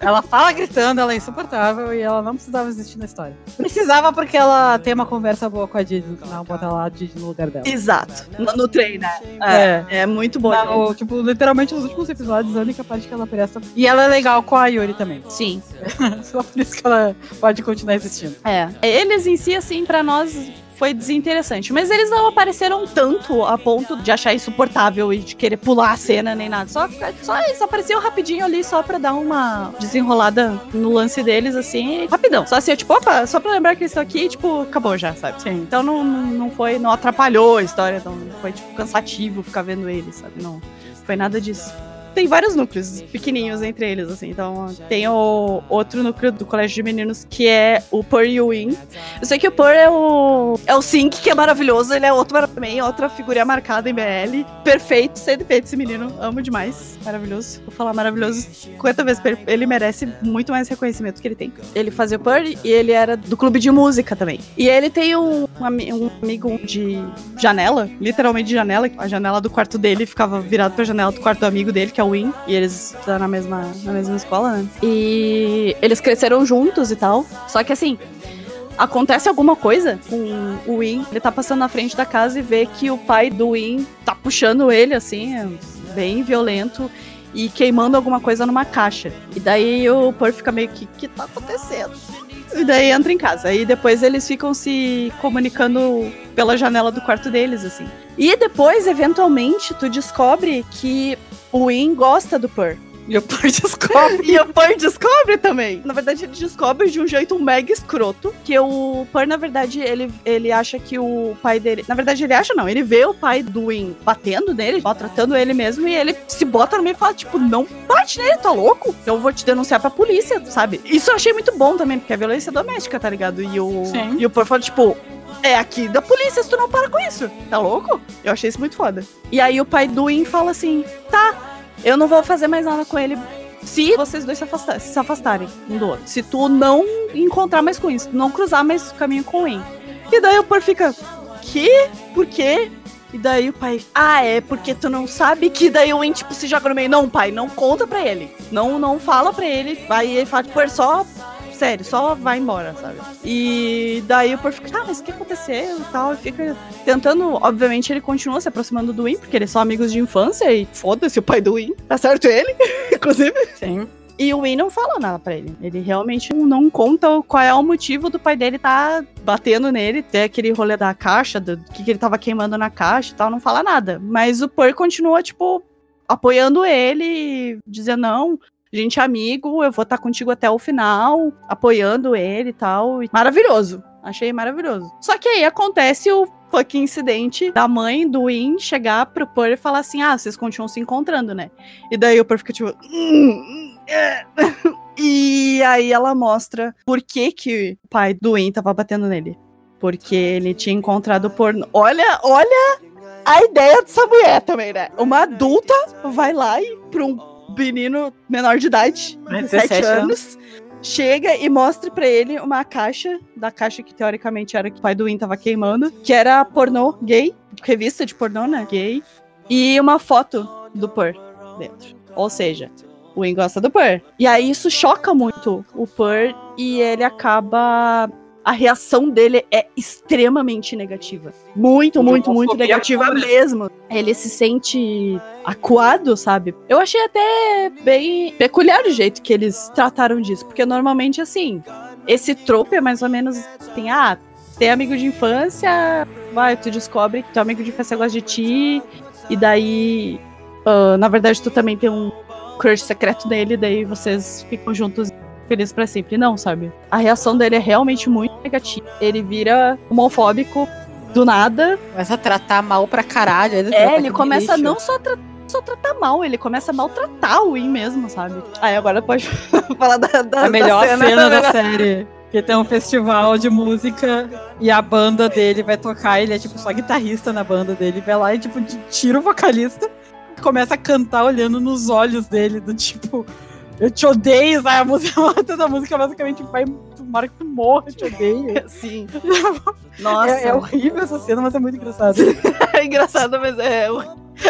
Ela fala gritando, ela é insuportável e ela não precisava existir na história. Precisava porque ela tem uma conversa boa com a Didi no final, bota lá a Didi no lugar dela. Exato. No, no trem, né? É. É, é muito bom. Na- o- tipo, literalmente nos últimos episódios, a única parte que ela presta. E ela é legal com a Yuri também. Sim. Só por isso que ela pode continuar existindo. É. Eles em si, assim, pra nós foi desinteressante. Mas eles não apareceram tanto a ponto de achar insuportável e de querer pular a cena nem nada. Só, só eles apareciam rapidinho ali, só pra dar uma desenrolada no lance deles, assim, rapidão. Só assim, tipo, opa, só pra lembrar que eles estão aqui, tipo, acabou já, sabe? Sim. Então não, não, não foi, não atrapalhou a história, não foi, tipo, cansativo ficar vendo eles, sabe? Não foi nada disso. Tem vários núcleos pequenininhos entre eles, assim. Então, tem o outro núcleo do colégio de meninos que é o Pur e o Win. Eu sei que o Pur é o. É o Sink, que é maravilhoso. Ele é outro também, outra figurinha marcada em BL. Perfeito, sem defeito esse menino. Amo demais. Maravilhoso. Vou falar maravilhoso 50 vezes ele. Merece muito mais reconhecimento que ele tem. Ele fazia o Pur e ele era do clube de música também. E ele tem um, um ami- amigo de janela, literalmente de janela. A janela do quarto dele ficava virado pra janela do quarto do amigo dele, que é Win. E eles estão na mesma, na mesma escola, né? E eles cresceram juntos e tal. Só que assim, acontece alguma coisa com o Win, ele tá passando na frente da casa e vê que o pai do Win tá puxando ele, assim, bem violento, e queimando alguma coisa numa caixa. E daí o Pur fica meio que, que tá acontecendo? E daí entra em casa. E depois eles ficam se comunicando pela janela do quarto deles, assim. E depois, eventualmente, tu descobre que o Win gosta do Pur. E o Pur descobre. E o Pur descobre também. Na verdade, ele descobre de um jeito mega escroto. Que o Pur, na verdade, ele, ele acha que o pai dele. Na verdade, ele acha não. Ele vê o pai do Win batendo nele, maltratando ele mesmo. E ele se bota no meio e fala: Tipo, não bate nele, tá louco? Eu vou te denunciar pra polícia, sabe? Isso eu achei muito bom também, porque é violência doméstica, tá ligado? E o, Sim. e o Pur fala: Tipo, é aqui da polícia se tu não para com isso. Tá louco? Eu achei isso muito foda. E aí o pai do In fala assim: tá, eu não vou fazer mais nada com ele se vocês dois se, afastar, se afastarem um do outro. Se tu não encontrar mais com isso, não cruzar mais o caminho com o In. E daí o Por fica: que? Por quê? E daí o pai, ah, é porque tu não sabe que daí o In, tipo, se joga no meio. Não, pai, não conta pra ele. Não, não fala pra ele. Vai ele fala, tipo, é só sério, só vai embora, sabe? E daí o Por fica, ah, mas o que aconteceu e tal? E fica tentando, obviamente, ele continua se aproximando do Win, porque eles são amigos de infância e foda-se o pai do Win. Tá certo ele, inclusive. Sim. E o Win não fala nada pra ele. Ele realmente não conta qual é o motivo do pai dele tá batendo nele, ter aquele rolê da caixa, do que, que ele tava queimando na caixa e tal, não fala nada. Mas o Pur continua, tipo, apoiando ele, dizendo, não, gente amigo, eu vou estar tá contigo até o final, apoiando ele e tal. Maravilhoso. Achei maravilhoso. Só que aí acontece o fucking incidente da mãe do Win chegar pro Pur e falar assim: ah, vocês continuam se encontrando, né? E daí o Pur fica tipo. Hum, é. e aí ela mostra por que, que o pai do Win tava batendo nele. Porque ele tinha encontrado porno. Olha, olha a ideia dessa mulher também, né? Uma adulta vai lá e pra um menino menor de idade, 17 anos, chega e mostra para ele uma caixa, da caixa que teoricamente era que o pai do Win tava queimando, que era pornô gay, revista de pornô, né? Gay, e uma foto do Pur dentro. Ou seja, o Win gosta do Pur. E aí isso choca muito o Pur e ele acaba a reação dele é extremamente negativa. Muito, muito, muito negativa mesmo. Ele se sente acuado, sabe? Eu achei até bem peculiar o jeito que eles trataram disso, porque normalmente assim, esse trope é mais ou menos assim, ah, tem amigo de infância, vai, tu descobre que teu amigo de infância gosta de ti, e daí, uh, na verdade, tu também tem um crush secreto nele, daí vocês ficam juntos feliz para sempre. Não, sabe? A reação dele é realmente muito negativa. Ele vira homofóbico do nada. Começa a tratar mal pra caralho. Ele é, ele começa a não só tratar só tratar mal, ele começa a maltratar o Win mesmo, sabe? Aí agora pode falar da, da A melhor da cena, cena da série. Que tem um festival de música e a banda dele vai tocar, ele é tipo só guitarrista na banda dele, vai lá e tipo tira o vocalista, começa a cantar olhando nos olhos dele, do tipo, eu te odeio, sabe? A música, toda a música basicamente vai. Tomara que tu morra, eu te odeio. Sim. Nossa. É, é, horrível essa cena, mas é muito engraçado. é engraçado, mas é.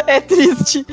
É triste.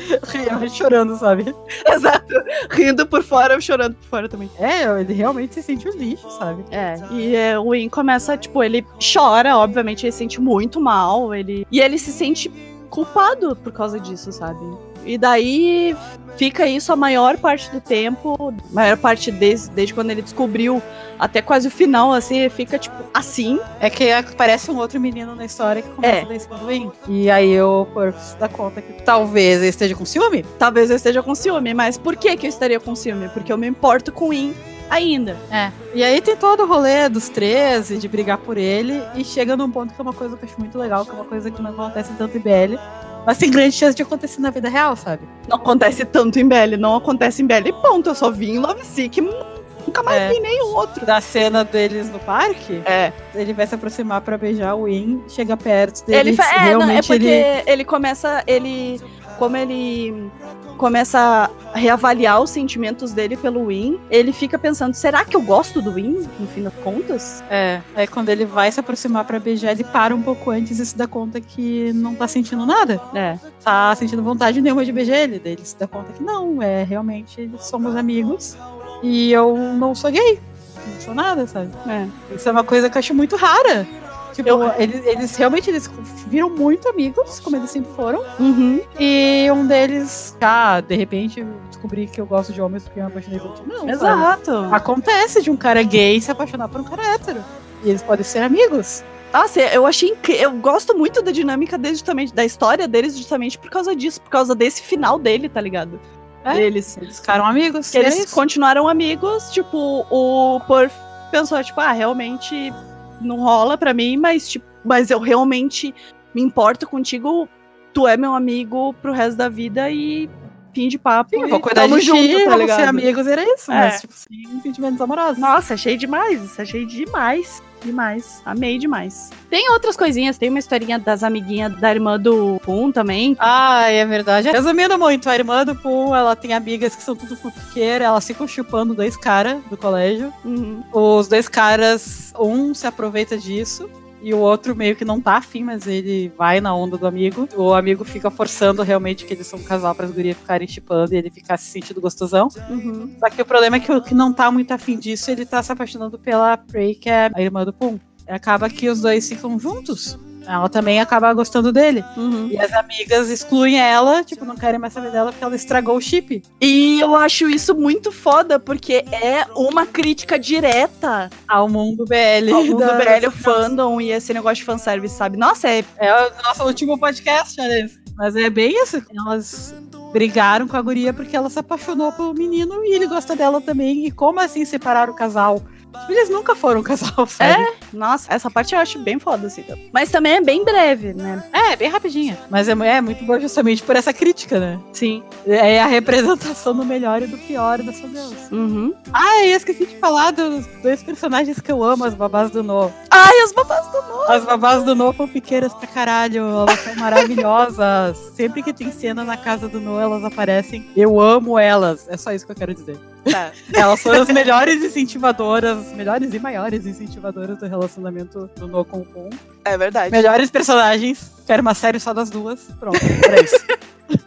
chorando, sabe? Exato. Rindo por fora, chorando por fora também. É, ele realmente se sente um lixo, sabe? É. E é, o Win começa, tipo, ele chora, obviamente, ele se sente muito mal. Ele... E ele se sente culpado por causa disso, sabe? E daí fica isso a maior parte do tempo, maior parte desde, desde quando ele descobriu até quase o final, assim, fica tipo assim. É que aparece um outro menino na história que começa é. Win. E aí eu, por dar conta que talvez eu esteja com ciúme. Talvez eu esteja com ciúme, mas por que, que eu estaria com ciúme? Porque eu me importo com o Win ainda. É. E aí tem todo o rolê dos 13, de brigar por ele, e chega num ponto que é uma coisa que eu acho muito legal, que é uma coisa que não acontece tanto em BL, mas tem grande chance de acontecer na vida real, sabe? Não acontece tanto em BL, não acontece em. E ponto, eu só vi em Love Sick, nunca mais é. vi nenhum outro. Da cena deles no parque, é. ele vai se aproximar para beijar o Win, chega perto dele. Ele fa... é, não, é porque ele... ele começa, ele como ele começa a reavaliar os sentimentos dele pelo Win, ele fica pensando, será que eu gosto do Win, no fim das contas? É, aí quando ele vai se aproximar para beijar, ele para um pouco antes e se dá conta que não tá sentindo nada. É. Tá sentindo vontade nenhuma de beijar ele. Daí ele se dá conta que não, é realmente somos amigos e eu não sou gay. Não sou nada, sabe? É. Isso é uma coisa que eu acho muito rara. Tipo, eu... eles, eles realmente eles viram muito amigos, como eles sempre foram. Uhum. E um deles, ah, de repente descobri que eu gosto de homens porque eu me apaixonei por ti. Não, Exato. Sabe? Acontece de um cara gay se apaixonar por um cara hétero. E eles podem ser amigos. Nossa, eu achei incrível. Eu gosto muito da dinâmica deles, justamente, da história deles, justamente por causa disso, por causa desse final dele, tá ligado? É, eles, eles ficaram amigos. Eles é continuaram amigos, tipo, o Por pensou, tipo, ah, realmente não rola pra mim, mas, tipo, mas eu realmente me importo contigo, tu é meu amigo pro resto da vida e fim de papo. Sim, e vou cuidar de junto, ti, tá vamos ligado? ser amigos, era isso. É. Mas, tipo, sem sentimentos amorosos. Nossa, achei demais. Achei demais. Demais. Amei demais. Tem outras coisinhas. Tem uma historinha das amiguinhas da irmã do Pum também. Ah, é verdade. Resumindo muito, a irmã do Pum, ela tem amigas que são tudo fofoqueiras, elas ficam chupando dois caras do colégio. Uhum. Os dois caras, um se aproveita disso. E o outro meio que não tá afim, mas ele vai na onda do amigo. O amigo fica forçando realmente que eles são um casal para as gurias ficarem chipando e ele ficar se sentindo gostosão. Uhum. Só que o problema é que o que não tá muito afim disso, ele tá se apaixonando pela Prey, que é a irmã do Pum. Acaba que os dois ficam juntos. Ela também acaba gostando dele. Uhum. E as amigas excluem ela, tipo, não querem mais saber dela porque ela estragou o chip. E eu acho isso muito foda, porque é uma crítica direta Ao mundo BL. ao mundo da- BL, o fandom e esse negócio de fanservice, sabe? Nossa, é. É o nosso último podcast, Alice. Mas é bem isso. Elas brigaram com a guria porque ela se apaixonou pelo menino e ele gosta dela também. E como assim separar o casal? Eles nunca foram um casal, sabe? Nossa, essa parte eu acho bem foda, assim. Mas também é bem breve, né? É, bem rapidinha. Mas é, é muito boa justamente por essa crítica, né? Sim. É a representação do melhor e do pior dessa Deus. Uhum. Ah, eu esqueci de falar dos dois personagens que eu amo, as babás do No. Ai, os babás do No. As babás do No são piqueiras pra caralho, elas são maravilhosas. Sempre que tem cena na casa do No, elas aparecem. Eu amo elas. É só isso que eu quero dizer. Tá. Elas são as melhores incentivadoras, as melhores e maiores incentivadoras do relacionamento do No com o Kun. É verdade. Melhores personagens. Quero uma série só das duas. Pronto, era isso.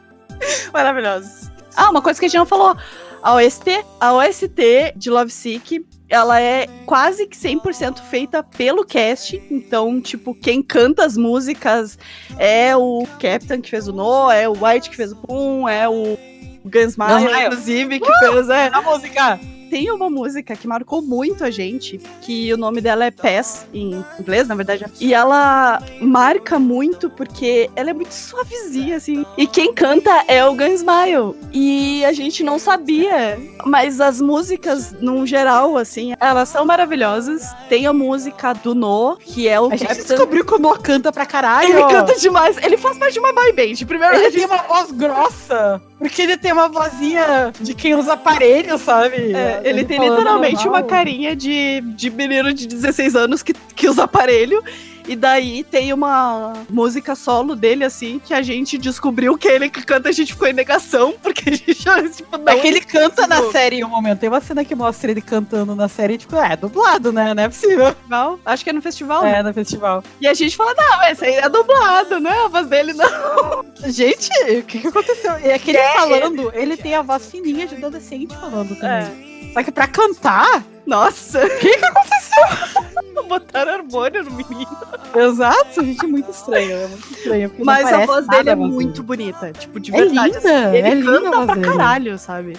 Maravilhosos. Ah, uma coisa que a gente não falou. A OST, a OST de Love Sick, ela é quase que 100% feita pelo cast. Então, tipo, quem canta as músicas é o Captain que fez o No, é o White que fez o Pum, é o Gunsmile, inclusive, que fez. É. A música! Tem uma música que marcou muito a gente, que o nome dela é Pass, em inglês, na verdade. E ela marca muito porque ela é muito suavezinha, assim. E quem canta é o Gunsmile. E a gente não sabia. Mas as músicas, num geral, assim, elas são maravilhosas. Tem a música do No, que é o A gente Captain. descobriu que o No canta pra caralho. Ele canta demais. Ele faz parte de uma boy band. Primeiro, Ele gente tem uma voz grossa. Porque ele tem uma vozinha de quem usa aparelho, sabe? É, ele, tem falando literalmente normal. uma carinha de, de menino de 16 anos que, que usa aparelho. E daí tem uma música solo dele, assim, que a gente descobriu que ele que canta, a gente ficou em negação, porque a gente, tipo, não. É que ele canta na série em um momento. Tem uma cena que mostra ele cantando na série, tipo, é dublado, né? Não é possível. festival. Acho que é no festival, né? É, no festival. E a gente fala, não, esse aí é dublado, não é a voz dele, não. Gente, o que, que aconteceu? É aquele falando, ele tem a voz fininha de adolescente falando também. Só que pra cantar, Nossa. O que que aconteceu? Botaram harmônio no menino. exato, gente, é muito estranho. É muito estranho. Mas a voz dele é muito bonita. Tipo, de É verdade. linda, assim. Ele é linda canta voz pra dele. caralho, sabe?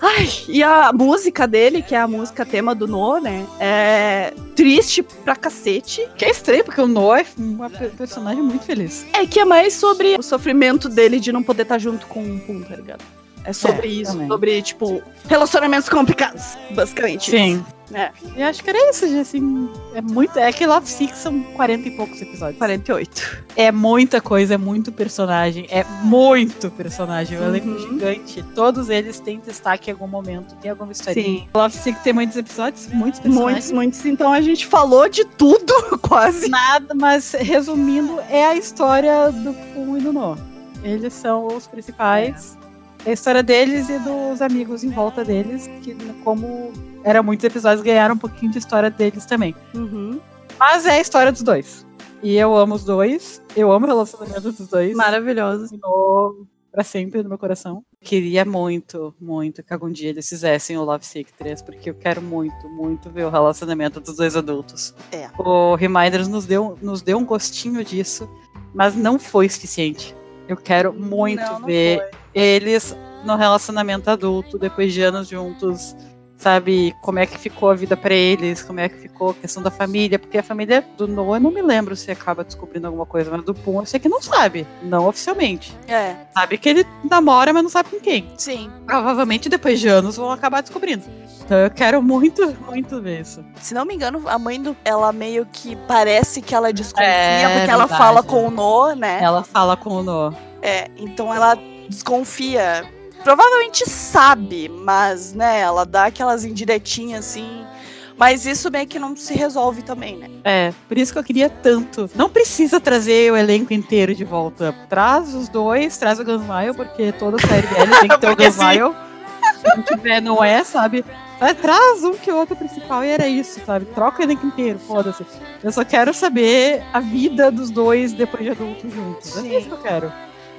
Ai, e a música dele, que é a música tema do No, né? É triste pra cacete. Que é estranho, porque o Noah é um personagem muito feliz. É que é mais sobre o sofrimento dele de não poder estar junto com o Pum, tá ligado? É sobre É, isso, também. sobre, tipo, relacionamentos complicados, basicamente. Sim. É, Eu acho que era isso, assim. É muito. É que Love Six são 40 e poucos episódios. 48. É muita coisa, é muito personagem. É muito personagem. O elenco Uhum. gigante. Todos eles têm destaque em algum momento, tem alguma história. Sim. Love Six tem muitos episódios, muitos personagens. Muitos, muitos. Então a gente falou de tudo, quase. Nada, mas resumindo, é a história do Pum e do No. Eles são os principais. É a história deles e dos amigos em volta deles, que como era muitos episódios, ganharam um pouquinho de história deles também. Uhum. Mas é a história dos dois. E eu amo os dois. Eu amo o relacionamento dos dois. Maravilhosos. Continuou pra sempre no meu coração. Queria muito, muito que algum dia eles fizessem o Love Sick 3, porque eu quero muito, muito ver o relacionamento dos dois adultos. É. O Reminders nos deu, nos deu um gostinho disso, mas não foi suficiente. Eu quero muito Não, não ver foi. Eles no relacionamento adulto, depois de anos juntos, sabe? Como é que ficou a vida pra eles, como é que ficou a questão da família, porque a família do Noah eu não me lembro se acaba descobrindo alguma coisa, mas do Pum eu sei que não sabe, não oficialmente. É, Sabe que ele namora, mas não sabe com quem. sim. Provavelmente depois de anos vão acabar descobrindo. Então eu quero muito, muito ver isso. Se não me engano, a mãe do. Ela meio que parece que ela desconfia, É, porque ela verdade. fala com o No, né? Ela fala com o Noah. É, então ela desconfia. provavelmente sabe, mas, né, ela dá aquelas indiretinhas assim. Mas isso meio que não se resolve também, né? É, por isso que eu queria tanto. Não precisa trazer o elenco inteiro de volta. Traz os dois, traz o Gunsmile, porque toda série dele tem que ter o Gunsmile. Se não tiver, não é, sabe? Traz um que o outro principal e era isso, sabe? Troca o elenco inteiro, foda-se. Eu só quero saber a vida dos dois depois de adultos juntos. Sim. É isso que eu quero.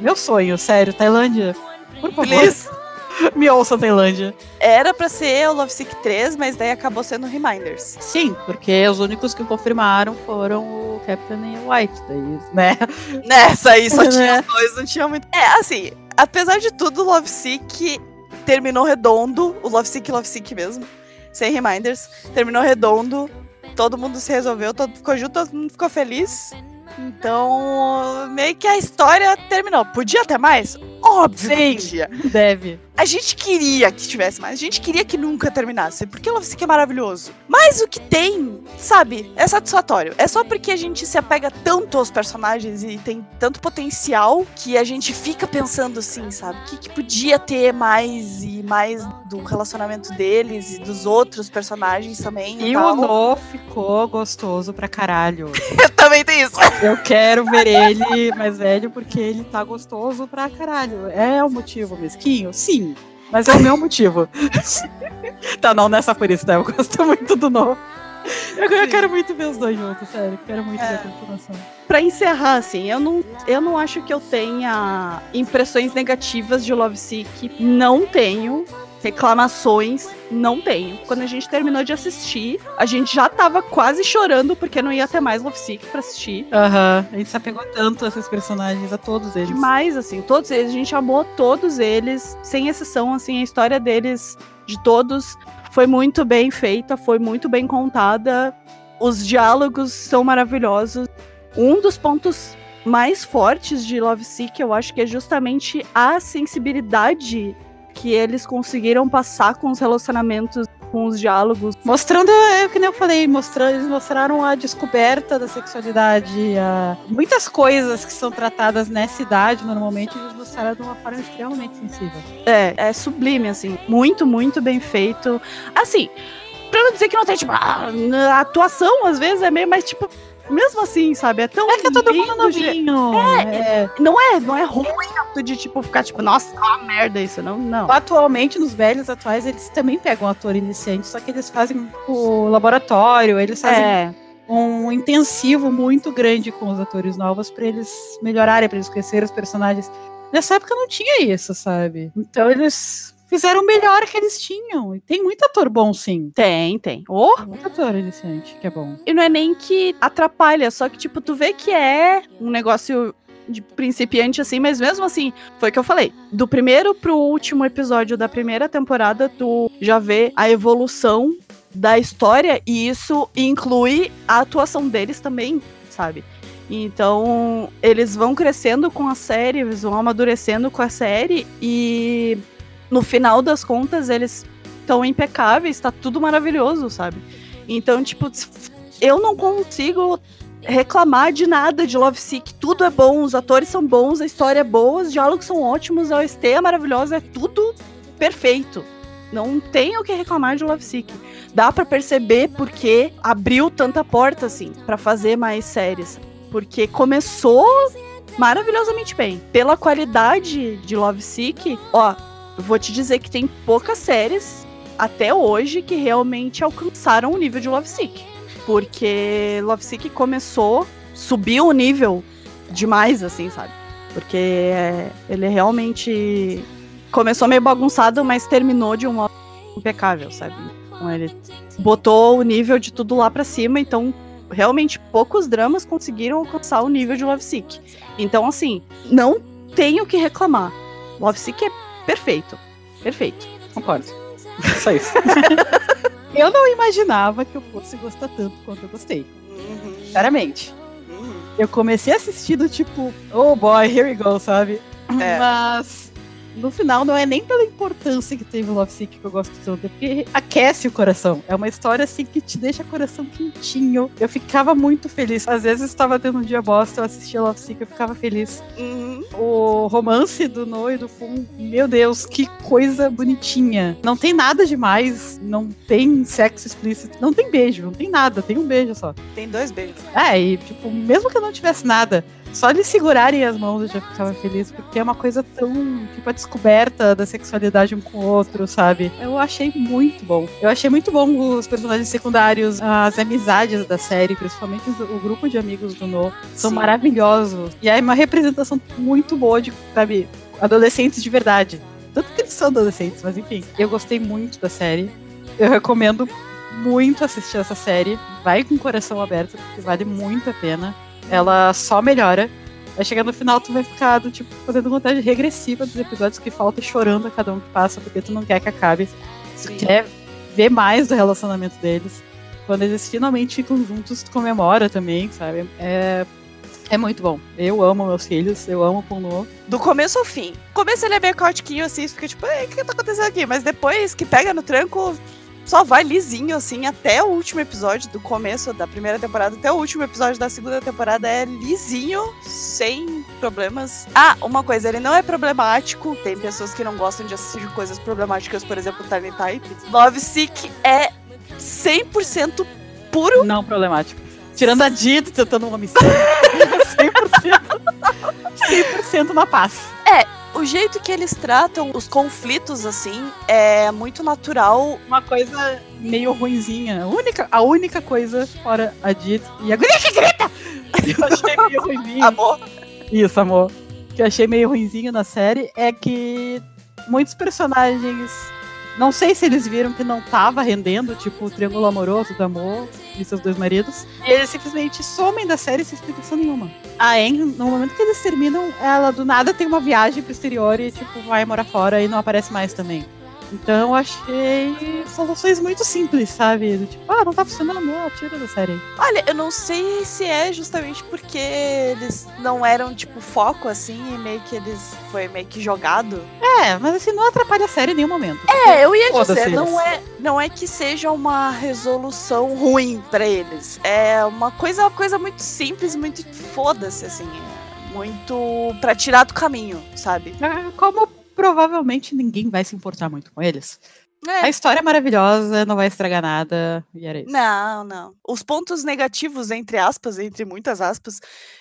Meu sonho, sério, Tailândia. Por favor. Please. Me ouça, Tailândia. Era pra ser o Love Sick 3, mas daí acabou sendo Reminders. Sim, porque os únicos que confirmaram foram o Captain e o White, daí, né? Nessa aí só tinha os dois, não tinha muito. É, assim, apesar de tudo, o Love Sick terminou redondo, o Love Sick Love Sick mesmo, sem Reminders, terminou redondo, todo mundo se resolveu, todo mundo ficou junto, todo mundo ficou feliz. Então, meio que a história terminou. Podia ter mais? Óbvio Sim, que podia. Deve. A gente queria que tivesse mais. A gente queria que nunca terminasse. Porque Love Sick é maravilhoso. Mas o que tem, sabe, é satisfatório. É só porque a gente se apega tanto aos personagens e tem tanto potencial que a gente fica pensando assim, sabe? O que, que podia ter mais e mais do relacionamento deles e dos outros personagens também. E, e o No ficou gostoso pra caralho. também tem isso. Eu quero ver ele mais velho porque ele tá gostoso pra caralho. É o motivo mesquinho? Sim mas é o meu motivo. tá, não, nessa por isso, tá? Eu gosto muito do novo. Eu, eu, quero muito ver os dois juntos, sério. Quero muito é. ver a continuação. Pra encerrar, assim, eu não, eu não acho que eu tenha impressões negativas de Love Sick. Não tenho reclamações, não tenho. Quando a gente terminou de assistir, a gente já tava quase chorando porque não ia ter mais Love Sick pra assistir. Aham, uhum. a gente se apegou tanto a esses personagens, a todos eles. Demais, assim, todos eles. A gente amou todos eles, sem exceção, assim, a história deles, de todos, foi muito bem feita, foi muito bem contada. Os diálogos são maravilhosos. Um dos pontos mais fortes de Love Sick, eu acho que é justamente a sensibilidade que eles conseguiram passar com os relacionamentos, com os diálogos. Mostrando, é o que nem eu falei, mostrando, eles mostraram a descoberta da sexualidade, a... muitas coisas que são tratadas nessa idade, normalmente, eles mostraram de uma forma extremamente sensível. É, é sublime, assim. Muito, muito bem feito. Assim, pra não dizer que não tem, tipo, a atuação, às vezes, é meio mais, tipo, mesmo assim, sabe? É tão. É que é todo mundo novinho. É, é, Não é, não é ruim de tipo ficar tipo, nossa, tá uma merda isso, não, não. Atualmente, nos velhos atuais, eles também pegam ator iniciante, só que eles fazem o laboratório, eles fazem. É. Um intensivo muito grande com os atores novos para eles melhorarem, para eles conhecerem os personagens. Nessa época não tinha isso, sabe? Então eles fizeram o melhor que eles tinham. E tem muito ator bom, sim. Tem, tem. Oh! Tem muito ator iniciante que é bom. E não é nem que atrapalha, só que, tipo, tu vê que é um negócio de principiante assim, mas mesmo assim, foi o que eu falei. Do primeiro pro último episódio da primeira temporada, tu já vê a evolução da história e isso inclui a atuação deles também, sabe? Então, eles vão crescendo com a série, eles vão amadurecendo com a série e no final das contas, eles estão impecáveis, tá tudo maravilhoso, sabe? Então, tipo, eu não consigo reclamar de nada de Love Sick. Tudo é bom, os atores são bons, a história é boa, os diálogos são ótimos, a OST é maravilhosa, é tudo perfeito. Não tenho o que reclamar de Love Sick. Dá para perceber porque abriu tanta porta assim para fazer mais séries, porque começou maravilhosamente bem. Pela qualidade de Love Sick, ó, vou te dizer que tem poucas séries até hoje que realmente alcançaram o nível de Love Sick. Porque Love Sick começou, subiu o nível demais, assim, sabe? Porque é, ele realmente começou meio bagunçado, mas terminou de um modo impecável, sabe? Então ele botou o nível de tudo lá para cima, então realmente poucos dramas conseguiram alcançar o nível de Love Sick. Então, assim, não tenho que reclamar. Love Sick é perfeito. Perfeito. Concordo. Só isso. eu não imaginava que eu fosse gostar tanto quanto eu gostei. Uhum. Sinceramente. Uhum. Eu comecei assistindo tipo, oh boy, here we go, sabe? É. Mas no final não é nem pela importância que teve o Love Sick que eu gosto tanto, é porque aquece o coração. É uma história assim que te deixa o coração quentinho. Eu ficava muito feliz. Às vezes estava tendo um dia bosta, eu assistia Love Sick, eu ficava feliz. Uhum. O romance do No e do Fun, meu Deus, que coisa bonitinha. Não tem nada demais, não tem sexo explícito, não tem beijo, não tem nada, tem um beijo só. Tem dois beijos. É, e tipo, mesmo que eu não tivesse nada, só de segurarem as mãos eu já ficava feliz, porque é uma coisa tão, tipo, a descoberta da sexualidade um com o outro, sabe? Eu achei muito bom. Eu achei muito bom os personagens secundários, as amizades da série, principalmente o grupo de amigos do No, são Sim. maravilhosos. E é uma representação muito boa de, sabe, adolescentes de verdade. Tanto que eles são adolescentes, mas enfim. Eu gostei muito da série. Eu recomendo muito assistir essa série. Vai com o coração aberto, porque vale muito a pena. Ela só melhora. Vai chegar no final, tu vai ficar do tipo fazendo contagem regressiva dos episódios que falta e chorando a cada um que passa, porque tu não quer que acabe. Tu Sim. quer ver mais do relacionamento deles. Quando eles finalmente ficam juntos, tu comemora também, sabe? É, é muito bom. Eu amo meus filhos, eu amo o Puno. Do começo ao fim. No começo ele é meio caotiquinho, assim, fica tipo, "Ei, o que, que tá acontecendo aqui? Mas depois que pega no tranco, só vai lisinho, assim, até o último episódio, do começo da primeira temporada até o último episódio da segunda temporada é lisinho, sem problemas. Ah, uma coisa, ele não é problemático. Tem pessoas que não gostam de assistir coisas problemáticas, por exemplo, Tiny Type. Love Sick é 100% puro. Não problemático. Tirando a Dito tentando um homicídio. 100%. 100% na paz. O jeito que eles tratam os conflitos, assim, é muito natural. Uma coisa meio ruinzinha. A única, a única coisa, fora a Dito e a guria que grita! Eu achei meio ruinzinho. Amor. Isso, amor. Que eu achei meio ruinzinho na série é que muitos personagens. Não sei se eles viram que não tava rendendo, tipo, o triângulo amoroso do amor e seus dois maridos. E eles simplesmente somem da série sem explicação nenhuma. A En, no momento que eles terminam, ela do nada tem uma viagem pro exterior e, tipo, vai morar fora e não aparece mais também. Então eu achei soluções muito simples, sabe? Tipo, ah, não tá funcionando, ah, tira da série. Olha, eu não sei se é justamente porque eles não eram, tipo, foco, assim, e meio que eles. Foi meio que jogado. É, mas assim, não atrapalha a série em nenhum momento. É, eu ia dizer, não é, não é que seja uma resolução ruim pra eles. É uma coisa, uma coisa muito simples, muito foda-se, assim. é Muito pra tirar do caminho, sabe? Ah, Como provavelmente ninguém vai se importar muito com eles. A É. história é maravilhosa, não vai estragar nada, e era isso. Não, não. Os pontos negativos, entre aspas, entre muitas aspas,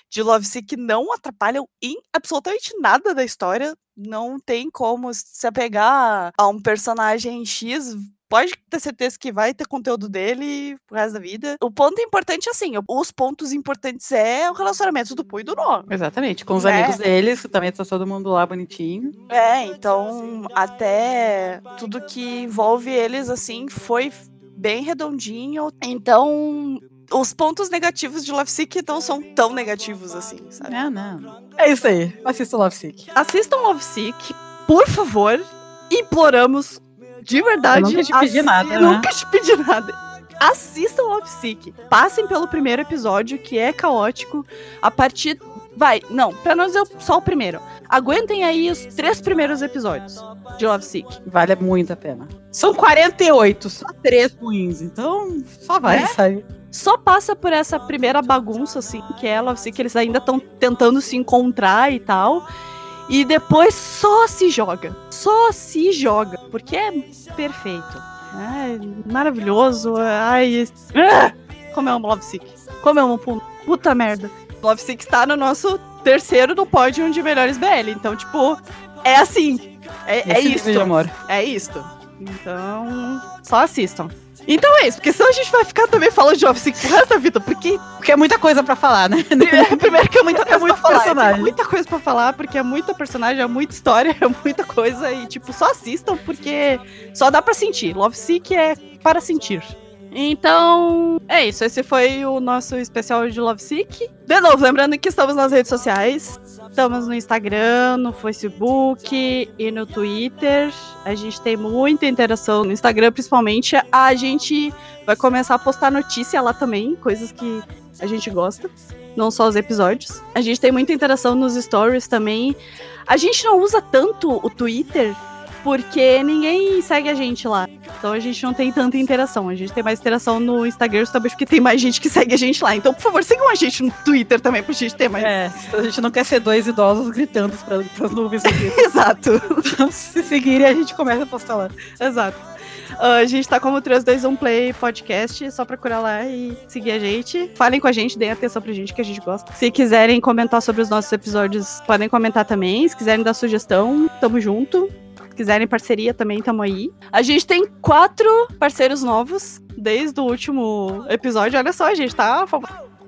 de Love Sick não atrapalham em absolutamente nada da história. Não tem como se apegar a um personagem X. Pode ter certeza que vai ter conteúdo dele pro resto da vida. O ponto importante, assim, os pontos importantes é o relacionamento do Pu e do Nó. Exatamente, com os É. amigos deles, que também tá todo mundo lá bonitinho. É, então até tudo que envolve eles, assim, foi bem redondinho. Então, os pontos negativos de Love Sick não são tão negativos assim, sabe? É, não. É isso aí, assista o Love Sick. Assistam Love Sick, por favor. Imploramos de verdade. Eu nunca te pedi nada, né? Nunca te pedi nada. Assistam Love Sick. Passem pelo primeiro episódio, que é caótico. A partir. Vai, não, pra não dizer só o primeiro. Aguentem aí os três primeiros episódios de Love Sick. Vale muito a pena. São 48, só três ruins, então só vai, É? sabe? só passa por essa primeira bagunça, assim, que é Love Sick, eles ainda estão tentando se encontrar e tal. E depois só se joga. Só se joga. Porque é perfeito. É maravilhoso. Ai, ah, como eu amo Love Sick. Como amo Puno. Puta merda. Love Sick está no nosso terceiro no pódio de melhores BL. Então, tipo, é assim. É, é amor. É isto. Então, só assistam. Então é isso, porque senão a gente vai ficar também falando de Office pro resto da vida, porque Porque é muita coisa pra falar, né? primeiro, primeiro que é muita coisa muito pra falar, personagem. é muita coisa pra falar, porque é muita personagem, é muita história, é muita coisa e tipo, só assistam porque só dá pra sentir. Love Sick é para sentir. Então, é isso. Esse foi o nosso especial de Love Sick. De novo, lembrando que estamos nas redes sociais. Estamos no Instagram, no Facebook e no Twitter. A gente tem muita interação no Instagram, principalmente. A gente vai começar a postar notícia lá também, coisas que a gente gosta. não só os episódios. A gente tem muita interação nos stories também. A gente não usa tanto o Twitter porque ninguém segue a gente lá. Então a gente não tem tanta interação. A gente tem mais interação no Instagram justamente porque tem mais gente que segue a gente lá. Então, por favor, sigam a gente no Twitter também pra gente ter mais. É, a gente não quer ser dois idosos gritando para as nuvens aqui. Exato. Então, se seguirem, a gente começa a postar lá. Exato. Uh, a gente tá como 321 Play Podcast, só procurar lá e seguir a gente. Falem com a gente, deem atenção pra gente que a gente gosta. Se quiserem comentar sobre os nossos episódios, podem comentar também. Se quiserem dar sugestão, tamo junto. Se quiserem parceria também, tamo aí. A gente tem quatro parceiros novos desde o último episódio. Olha só, a gente tá.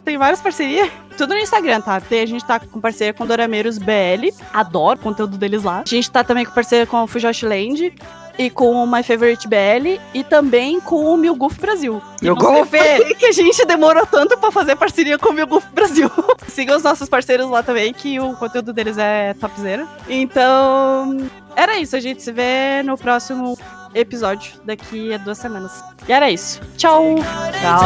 Tem várias parcerias. Tudo no Instagram, tá? Tem, a gente tá com parceria com Dorameiros BL. Adoro o conteúdo deles lá. A gente tá também com parceria com o Fujoshi Land e com o My Favorite BL e também com o Milguf Brasil. Milguf! que a gente demorou tanto pra fazer parceria com o Milguf Brasil. Sigam os nossos parceiros lá também, que o conteúdo deles é topzera. Então, era isso. A gente se vê no próximo episódio daqui a duas semanas. E era isso. Tchau! Tchau!